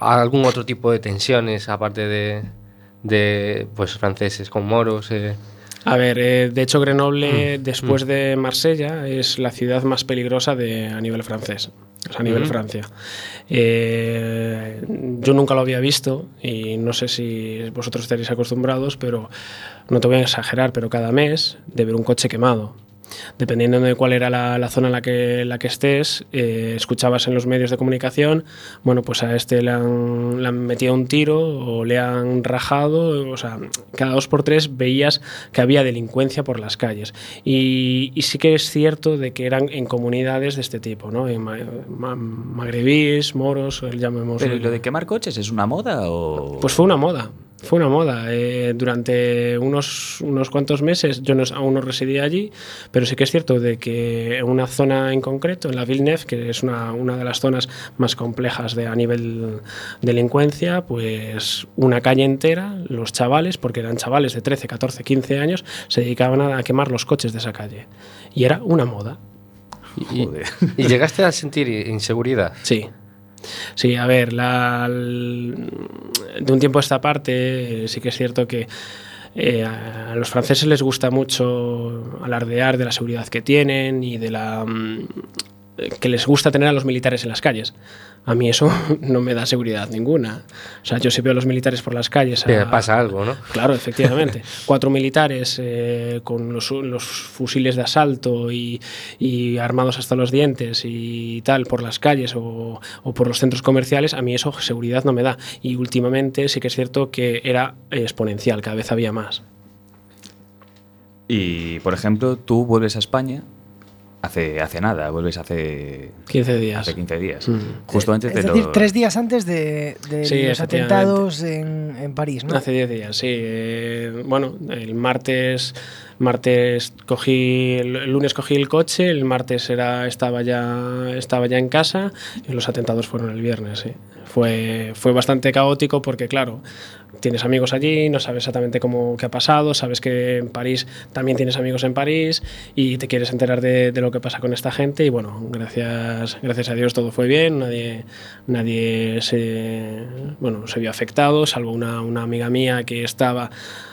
algún otro tipo de tensiones, aparte de, de pues franceses con moros? eh? A ver, eh, de hecho Grenoble, Mm, después de Marsella, es la ciudad más peligrosa de, a nivel francés, o sea, a nivel Mm. Francia. Eh, yo nunca lo había visto y no sé si vosotros estaréis acostumbrados, pero no te voy a exagerar, pero cada mes de ver un coche quemado. Dependiendo de cuál era la, la zona en la que, la que estés, eh, escuchabas en los medios de comunicación, bueno, pues a este le han, le han metido un tiro o le han rajado, o sea, cada dos por tres veías que había delincuencia por las calles. Y, y sí que es cierto de que eran en comunidades de este tipo, ¿no? En ma- ma- magrebíes, moros, llamemos... Pero ¿y lo de quemar coches es una moda o...? Pues fue una moda. Fue una moda. Eh, durante unos, unos cuantos meses yo no, aún no residía allí, pero sí que es cierto de que en una zona en concreto, en la Villeneuve, que es una, una de las zonas más complejas de, a nivel delincuencia, pues una calle entera, los chavales, porque eran chavales de 13, 14, 15 años, se dedicaban a, a quemar los coches de esa calle. Y era una moda. Y, y llegaste a sentir inseguridad. Sí. Sí, a ver, la, de un tiempo a esta parte sí que es cierto que eh, a los franceses les gusta mucho alardear de la seguridad que tienen y de la mm, que les gusta tener a los militares en las calles. A mí eso no me da seguridad ninguna. O sea, yo si veo a los militares por las calles... Te a- pasa algo, ¿no? Claro, efectivamente. Cuatro militares eh, con los, los fusiles de asalto y, y armados hasta los dientes y tal por las calles o, o por los centros comerciales, a mí eso seguridad no me da. Y últimamente sí que es cierto que era exponencial, cada vez había más. Y, por ejemplo, tú vuelves a España hace, hace nada, vuelves hace, 15 días. hace 15 días. Mm. Justo antes Es de decir, lo- tres días antes de, de Sí, los atentados en, en París, ¿no? Hace 10 días, sí. Eh, bueno, el martes, martes cogí, el, el lunes cogí el coche, el martes era, estaba, ya, estaba ya en casa y los atentados fueron el viernes, sí. Fue, fue bastante caótico porque, claro, tienes amigos allí, no sabes exactamente cómo qué ha pasado, sabes que en París también tienes amigos en París y te quieres enterar de, de lo que pasa con esta gente y bueno, gracias, gracias a Dios todo fue bien, nadie, nadie se, bueno, se vio afectado, salvo una, una amiga mía que estaba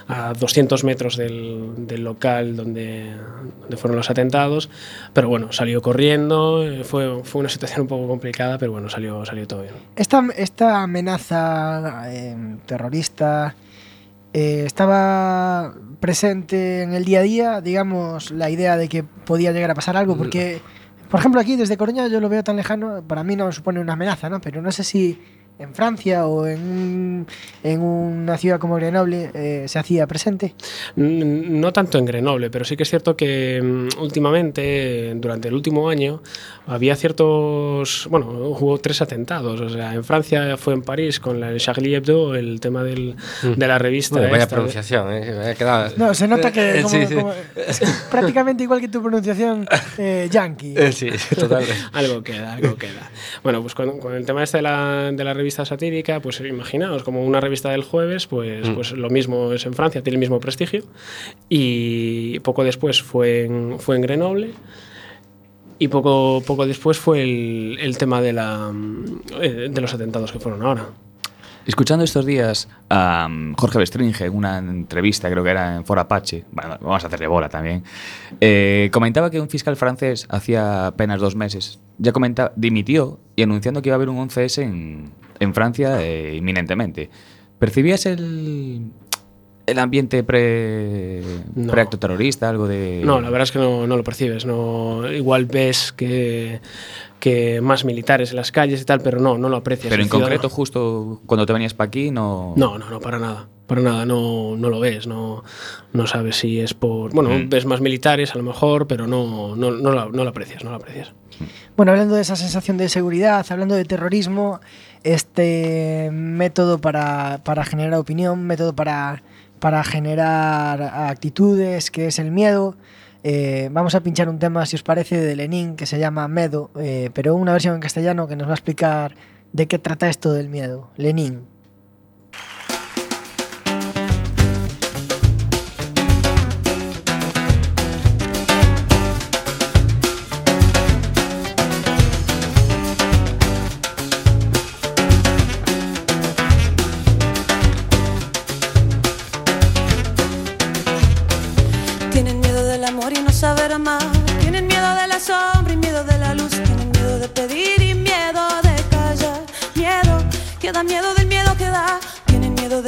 a 200 metros del, del local donde, donde fueron los atentados, pero bueno, salió corriendo, fue, fue una situación un poco complicada, pero bueno, salió, salió todo bien. Esta, esta amenaza eh, terrorista eh, estaba presente en el día a día, digamos, la idea de que podía llegar a pasar algo, porque, por ejemplo, aquí desde Coruña yo lo veo tan lejano, para mí no supone una amenaza, ¿no? Pero no sé si en Francia o en, un- en una ciudad como Grenoble eh, se hacía presente. No tanto en Grenoble, pero sí que es cierto que mm, últimamente, durante el último año, había ciertos. Bueno, hubo tres atentados. O sea, en Francia fue en París con la el Charlie Hebdo, el tema del, de la revista. Bueno, vaya esta pronunciación, ¿eh? Me ha quedado- No, se nota que como- sí, sí. como- prácticamente igual que tu pronunciación eh, yankee. Eh, sí, totalmente. Algo queda, algo queda. Bueno, pues con, con el tema este de la, de la revista satírica, pues imaginaos, como una revista del jueves, pues, Mm. pues lo mismo es en Francia, tiene el mismo prestigio. Y poco después fue en, fue en Grenoble. Y poco, poco después fue el, el tema de, la, eh, de los atentados que fueron ahora. Escuchando estos días a um, Jorge Bestringe en una entrevista, creo que era en For Apache, bueno, vamos a hacerle bola también, eh, comentaba que un fiscal francés hacía apenas dos meses ya comentaba, dimitió y anunciando que iba a haber un 11S en, en Francia eh, inminentemente. ¿Percibías el, el ambiente pre, No. preacto terrorista, algo de...? No, la verdad es que no, no lo percibes. No, igual ves que, que más militares en las calles y tal, pero no, no lo aprecias. Pero en ciudadano- concreto, justo cuando te venías para aquí, no... No, no, no, para nada. Para nada, no, no lo ves, no, no sabes si es por... Bueno, Mm. ves más militares a lo mejor, pero no, no, no, lo, no lo aprecias, no lo aprecias. Bueno, hablando de esa sensación de seguridad, hablando de terrorismo, este método para, para generar opinión, método para, para generar actitudes, que es el miedo. Eh, vamos a pinchar un tema, si os parece, de Lenin, que se llama Medo, eh, pero una versión en castellano que nos va a explicar de qué trata esto del miedo. Lenin.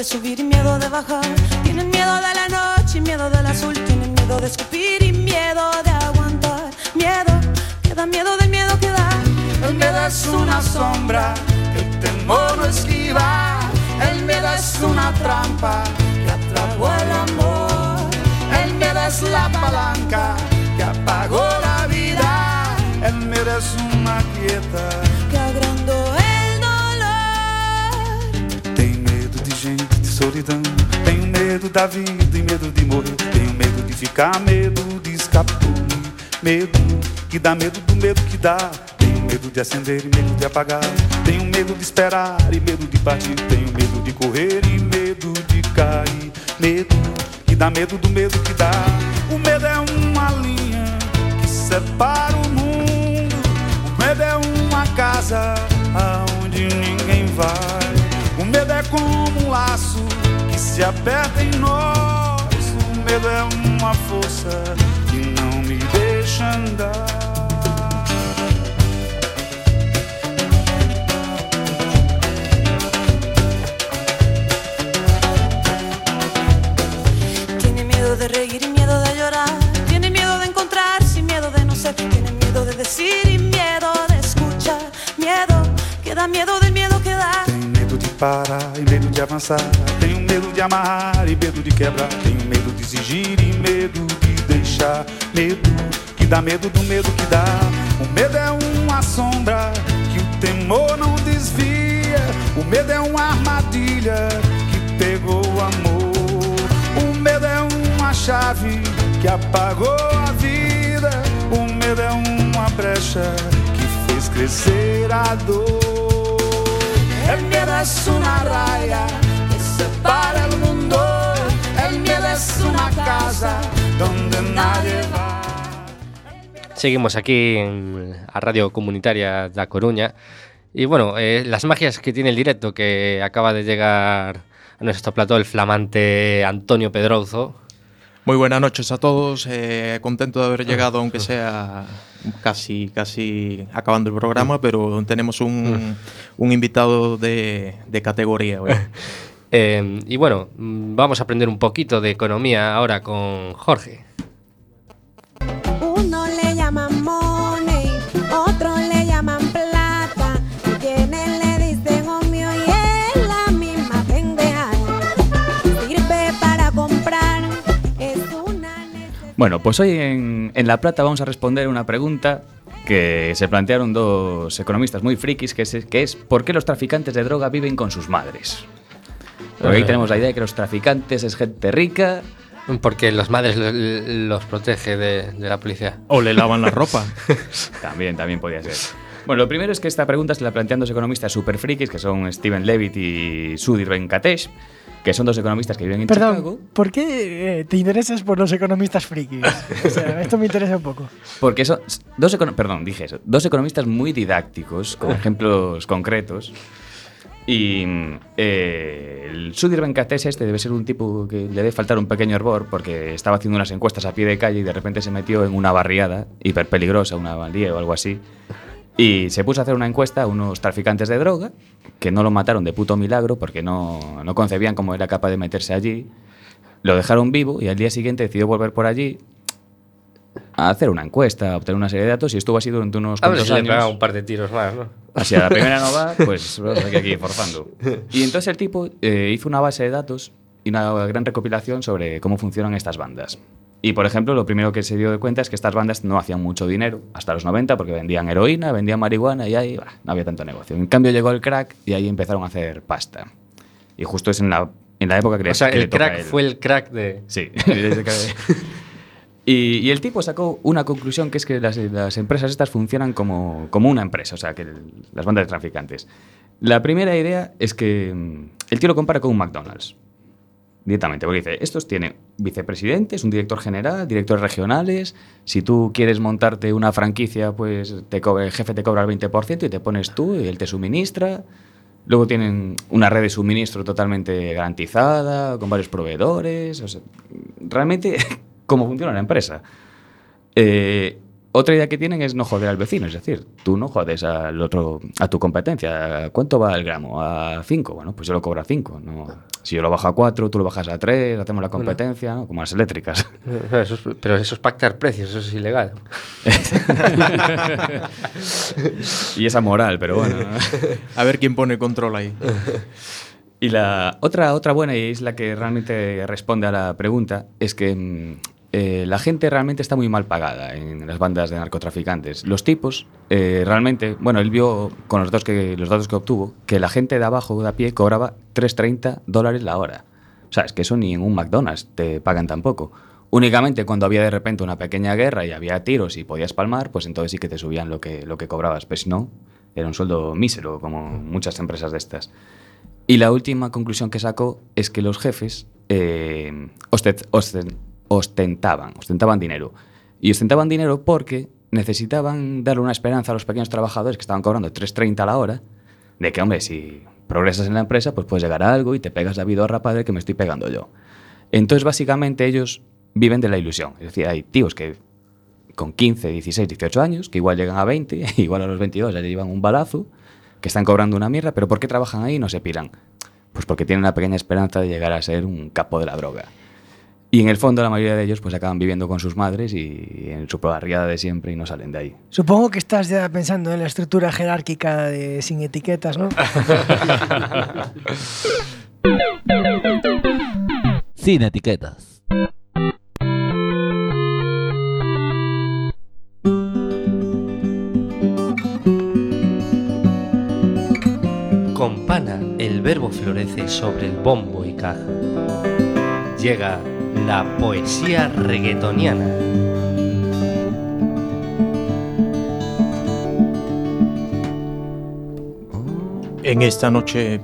Subir y miedo de bajar. Tienen miedo de la noche y miedo del azul. Tienen miedo de escupir y miedo de aguantar. Miedo, que da miedo del miedo que da. El miedo es una sombra el temor no esquiva. El miedo es una trampa que atrapó el amor. El miedo es la palanca que apagó la vida. El miedo es una quieta. Solidão. Tenho medo da vida e medo de morrer. Tenho medo de ficar, medo de escapulir. Medo que dá medo do medo que dá. Tenho medo de acender e medo de apagar. Tenho medo de esperar e medo de partir. Tenho medo de correr e medo de cair. Medo que dá medo do medo que dá. O medo é uma linha que separa o mundo. O medo é uma casa aonde ninguém vai. O medo é como um laço se aperta em nós. O medo é uma força que não me deixa andar. Tiene miedo de reír y miedo de llorar. Tiene miedo de encontrarse y miedo de no ser. Tiene miedo de decir y miedo de escuchar. Miedo, que da miedo del miedo que da. Tenho medo de parar e medo de avançar. Tenho medo de amarrar e medo de quebrar. Tenho medo de exigir e medo de deixar. Medo que dá medo do medo que dá. O medo é uma sombra que o temor não desvia. O medo é uma armadilha que pegou o amor. O medo é uma chave que apagou a vida. O medo é uma brecha que fez crescer a dor. El miedo es una raya que separa el mundo. El miedo es una casa donde nadie va. Seguimos aquí en a Radio Comunitaria da Coruña. Y bueno, eh, las magias que tiene el directo que acaba de llegar a nuestro plató el flamante Antonio Pedrozo. Muy buenas noches a todos. eh, contento de haber llegado, aunque sea casi, casi acabando el programa, pero tenemos un, un invitado de, de categoría. hoy. Eh, y bueno, mm, vamos a aprender un poquito de economía ahora con Jorge. Uno le llaman money, otro le llaman plata, y quienes le dicen y es la misma pendeja. Sirve para comprar, es una Bueno, pues hoy en, en La Plata vamos a responder una pregunta que se plantearon dos economistas muy frikis, que es, que es ¿por qué los traficantes de droga viven con sus madres? Porque ahí tenemos la idea de que los traficantes es gente rica. Porque las madres lo- los protege de, de la policía. O le lavan la ropa. también, también podía ser. Bueno, lo primero es que esta pregunta se la plantean dos economistas super frikis, que son Steven Levitt y Sudhir Venkatesh, que son dos economistas que viven en Chicago. Perdón, ¿por qué eh, te interesas por los economistas frikis? O sea, esto me interesa un poco. Porque son dos, econo- perdón, dije eso, dos economistas muy didácticos, con ejemplos concretos. Y eh, el Sudhir Venkatesh este debe ser un tipo que le debe faltar un pequeño hervor porque estaba haciendo unas encuestas a pie de calle y de repente se metió en una barriada hiper peligrosa, una bandía o algo así. Y se puso a hacer una encuesta a unos traficantes de droga que no lo mataron de puto milagro porque no, no concebían cómo era capaz de meterse allí. Lo dejaron vivo y al día siguiente decidió volver por allí a hacer una encuesta, a obtener una serie de datos y estuvo así durante unos A ver cuantos si años. un par de tiros más, ¿no? Así a la primera no va, pues vamos aquí, aquí forzando. Y entonces el tipo eh, hizo una base de datos y una gran recopilación sobre cómo funcionan estas bandas. Y por ejemplo, lo primero que se dio de cuenta es que estas bandas no hacían mucho dinero hasta los 90 porque vendían heroína, vendían marihuana y ahí bah, no había tanto negocio. En cambio llegó el crack y ahí empezaron a hacer pasta. Y justo es en la, en la época que, le- O sea, que le el toca crack fue el crack de... Sí. y, y el tipo sacó una conclusión que es que las, las empresas estas funcionan como, como una empresa, o sea, que el- las bandas de traficantes. La primera idea es que mm, el tío lo compara con un McDonald's. Directamente, porque dice, estos tienen vicepresidentes, un director general, directores regionales. Si tú quieres montarte una franquicia, pues te cobra- el jefe te cobra el 20% y te pones tú y él te suministra. Luego tienen una red de suministro totalmente garantizada, con varios proveedores. o sea, realmente, ¿cómo funciona la empresa? Eh, otra idea que tienen es no joder al vecino, es decir, tú no jodes al otro, a tu competencia. ¿Cuánto va el gramo? ¿A 5? Bueno, pues yo lo cobro a 5. No. Si yo lo bajo a 4, tú lo bajas a 3, hacemos la competencia, ¿no? como las eléctricas. Eso es- pero eso es pactar precios, eso es ilegal. y esa moral, pero bueno. A ver quién pone control ahí. Y la otra, otra buena, y es la que realmente responde a la pregunta, es que mm, eh, la gente realmente está muy mal pagada en las bandas de narcotraficantes. Los tipos, eh, realmente, bueno, él vio con los datos, que, los datos que obtuvo que la gente de abajo, de a pie, cobraba 3,30 dólares la hora. O sea, es que eso ni en un McDonald's te pagan tampoco. Únicamente cuando había de repente una pequeña guerra y había tiros y podías palmar, pues entonces sí que te subían lo que, lo que cobrabas. Pues si no, era un sueldo mísero, como muchas empresas de estas. Y la última conclusión que sacó es que los jefes eh, ostet- osten- ostentaban, ostentaban dinero. Y ostentaban dinero porque necesitaban darle una esperanza a los pequeños trabajadores que estaban cobrando 3.30 a la hora, de que, hombre, si progresas en la empresa, pues puedes llegar a algo y te pegas la vidorra padre que me estoy pegando yo. Entonces, básicamente, ellos viven de la ilusión. Es decir, hay tíos que con 15, 16, 18 años, que igual llegan a 20, igual a los 22 ya le llevan un balazo, que están cobrando una mierda, pero ¿por qué trabajan ahí y no se piran? Pues porque tienen una pequeña esperanza de llegar a ser un capo de la droga. Y en el fondo la mayoría de ellos pues acaban viviendo con sus madres y en su barriada de siempre y no salen de ahí. Supongo que estás ya pensando en la estructura jerárquica de sin etiquetas, ¿no? Sin etiquetas. Con pana el verbo florece sobre el bombo y caja. Llega la poesía reggaetoniana. En esta noche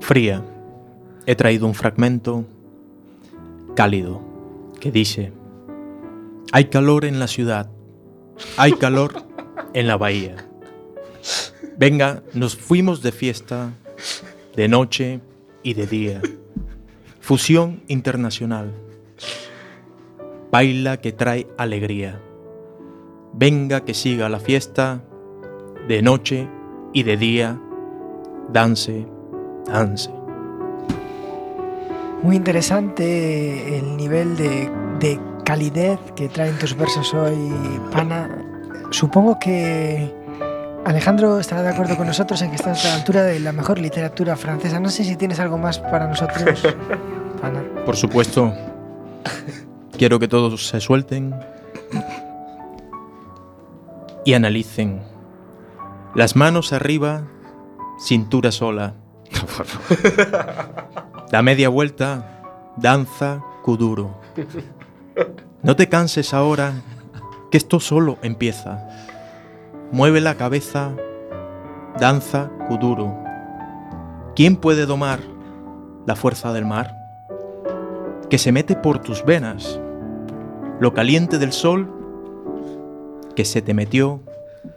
fría he traído un fragmento cálido que dice, hay calor en la ciudad, hay calor en la bahía. Venga, nos fuimos de fiesta, de noche y de día. Fusión internacional. Baila que trae alegría. Venga que siga la fiesta, de noche y de día. Dance, dance. Muy interesante el nivel de, de calidez que traen tus versos hoy, Pana. Supongo que Alejandro estará de acuerdo con nosotros en que estás a la altura de la mejor literatura francesa. No sé si tienes algo más para nosotros, Pana. Por supuesto, quiero que todos se suelten y analicen. Las manos arriba, cintura sola. La media vuelta, danza, kuduro. No te canses ahora, que esto solo empieza. Mueve la cabeza, danza, kuduro. ¿Quién puede domar la fuerza del mar? Que se mete por tus venas. Lo caliente del sol que se te metió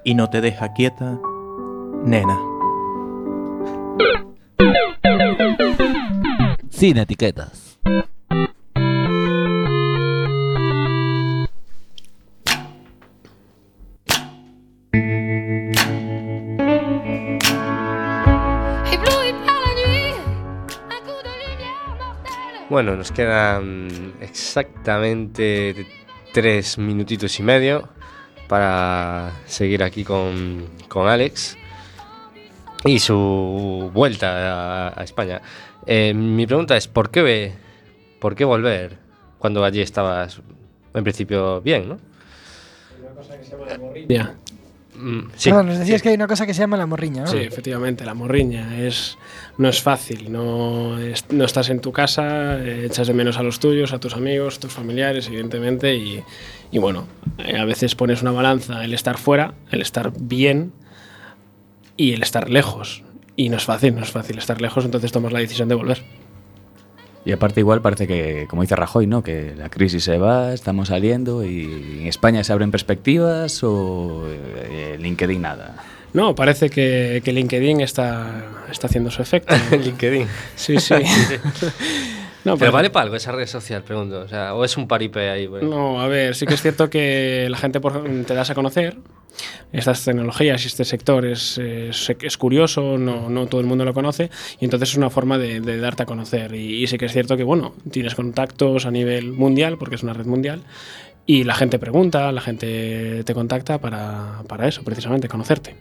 y no te deja quieta, nena. Sin etiquetas. Bueno, nos quedan exactamente tres minutitos y medio para seguir aquí con, con Alex y su vuelta a, a España. Eh, mi pregunta es, ¿por qué, ve- ¿por qué volver cuando allí estabas en principio bien, no? Ya. Mm, sí. Perdón, nos decías que hay una cosa que se llama la morriña, ¿no? Sí, efectivamente, la morriña es, no es fácil, no, no estás en tu casa, eh, echas de menos a los tuyos, a tus amigos, tus familiares, evidentemente, y, y bueno, eh, a veces pones una balanza el estar fuera, el estar bien y el estar lejos. Y no es fácil, no es fácil estar lejos, entonces tomas la decisión de volver. Y aparte igual parece que, como dice Rajoy, ¿no? Que la crisis se va, estamos saliendo y en España se abren perspectivas o eh, LinkedIn nada. No, parece que, que LinkedIn está, está haciendo su efecto. LinkedIn. Sí, sí. No, Pero vale para algo esa red social, pregunto. O, sea, ¿o es un paripé ahí. bueno? No, a ver, sí que es cierto que la gente por- te das a conocer. Estas tecnologías y este sector es, es, es curioso, no, no todo el mundo lo conoce, y entonces es una forma de, de darte a conocer. Y, y sí que es cierto que, bueno, tienes contactos a nivel mundial, porque es una red mundial, y la gente pregunta, la gente te contacta para, para eso, precisamente, conocerte.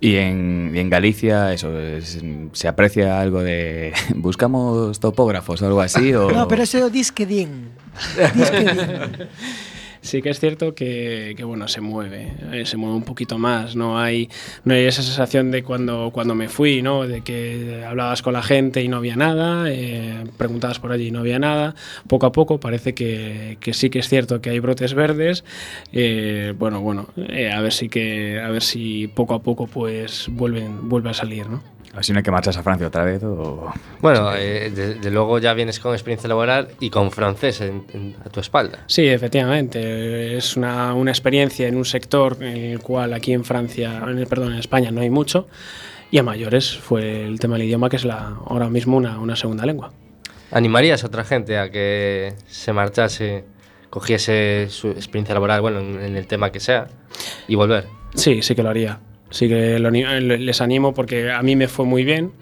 Y en, y en, Galicia, eso, es, ¿se aprecia algo de. ¿Buscamos topógrafos o algo así? O... No, pero eso es disque din. Sí que es cierto que, bueno, se mueve, eh, se mueve un poquito más, no hay, no hay esa sensación de cuando, cuando me fui, ¿no? De que hablabas con la gente y no había nada, eh, preguntabas por allí y no había nada. Poco a poco parece que, sí que es cierto que hay brotes verdes. eh, bueno, bueno, a ver si que, a ver si poco a poco pues vuelven, vuelve a salir, ¿no? Así no hay que marchas a Francia otra vez o... Bueno, eh, de, de luego ya vienes con experiencia laboral y con francés en- en- a tu espalda. Sí, efectivamente. Es una, una experiencia en un sector en el cual aquí en Francia, en, perdón, en España no hay mucho. Y a mayores fue el tema del idioma, que es la, ahora mismo una, una segunda lengua. ¿Animarías a otra gente a que se marchase, cogiese su experiencia laboral, bueno, en, en el tema que sea, y volver? Sí, sí que lo haría. Sí que lo les animo porque a mí me fue muy bien.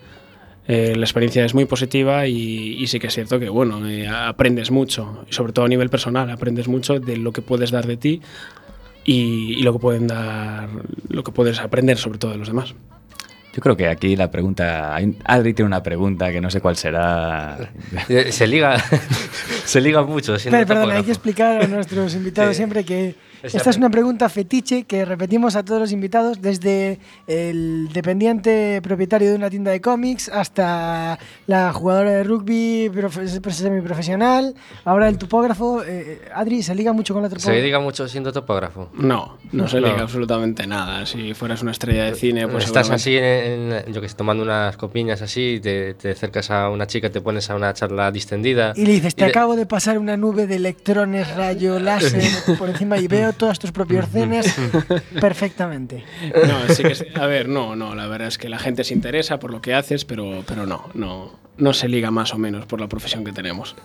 eh, la experiencia es muy positiva y, y sí que es cierto que, bueno, eh, aprendes mucho, y sobre todo a nivel personal, aprendes mucho de lo que puedes dar de ti y, y lo que pueden dar, lo que puedes aprender sobre todo de los demás. Yo creo que aquí la pregunta... Adri tiene una pregunta que no sé cuál será. Eh, Se liga, se liga mucho. perdón, hay que explicar a nuestros invitados Sí. siempre que esta es una pregunta fetiche que repetimos a todos los invitados, desde el dependiente propietario de una tienda de cómics hasta la jugadora de rugby profe- semiprofesional, ahora el topógrafo. Eh, Adri, ¿se liga mucho con la Se topógrafa? liga mucho siendo topógrafo. No, no se No. liga absolutamente nada. Si fueras una estrella de cine, pues Estás seguramente- así, en, en- yo que sé, tomando unas copiñas así, te, te acercas a una chica, te pones a una charla distendida. Y le dices, te de- acabo de pasar una nube de electrones, rayo, láser por encima y veo todas tus proporciones perfectamente. No, sí que a ver, no, no, la verdad es que la gente se interesa por lo que haces, pero, pero no, no, no se liga más o menos por la profesión que tenemos.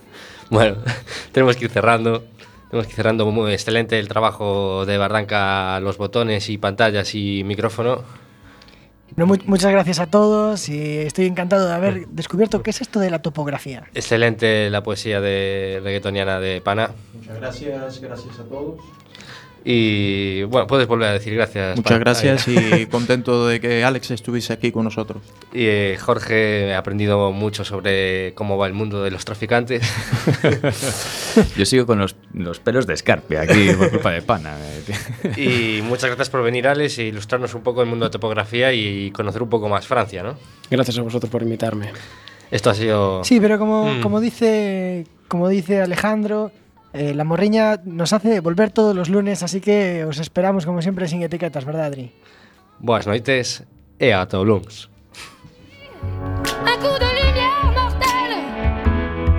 Bueno, tenemos que ir cerrando. Tenemos que ir cerrando. Muy excelente el trabajo de Bardanca, los botones y pantallas y micrófono. No, mu- muchas gracias a todos y estoy encantado de haber descubierto qué es esto de la topografía. Excelente la poesía de reggaetoniana de Pana. Muchas gracias, gracias a todos. Y bueno, puedes volver a decir gracias. Muchas Pana. gracias Ahí. y contento de que Alex estuviese aquí con nosotros. Y eh, Jorge, he aprendido mucho sobre cómo va el mundo de los traficantes. Yo sigo con los, los pelos de escarpia aquí por culpa de pana. y muchas gracias por venir, Alex, e ilustrarnos un poco el mundo de topografía y conocer un poco más Francia, ¿no? Gracias a vosotros por invitarme. Esto ha sido... Sí, pero como, Mm. como, dice, como dice Alejandro, Eh, la morriña nos hace volver todos los lunes, así que os esperamos como siempre sin etiquetas, verdad, Adri? Boas noites e ata o lunes.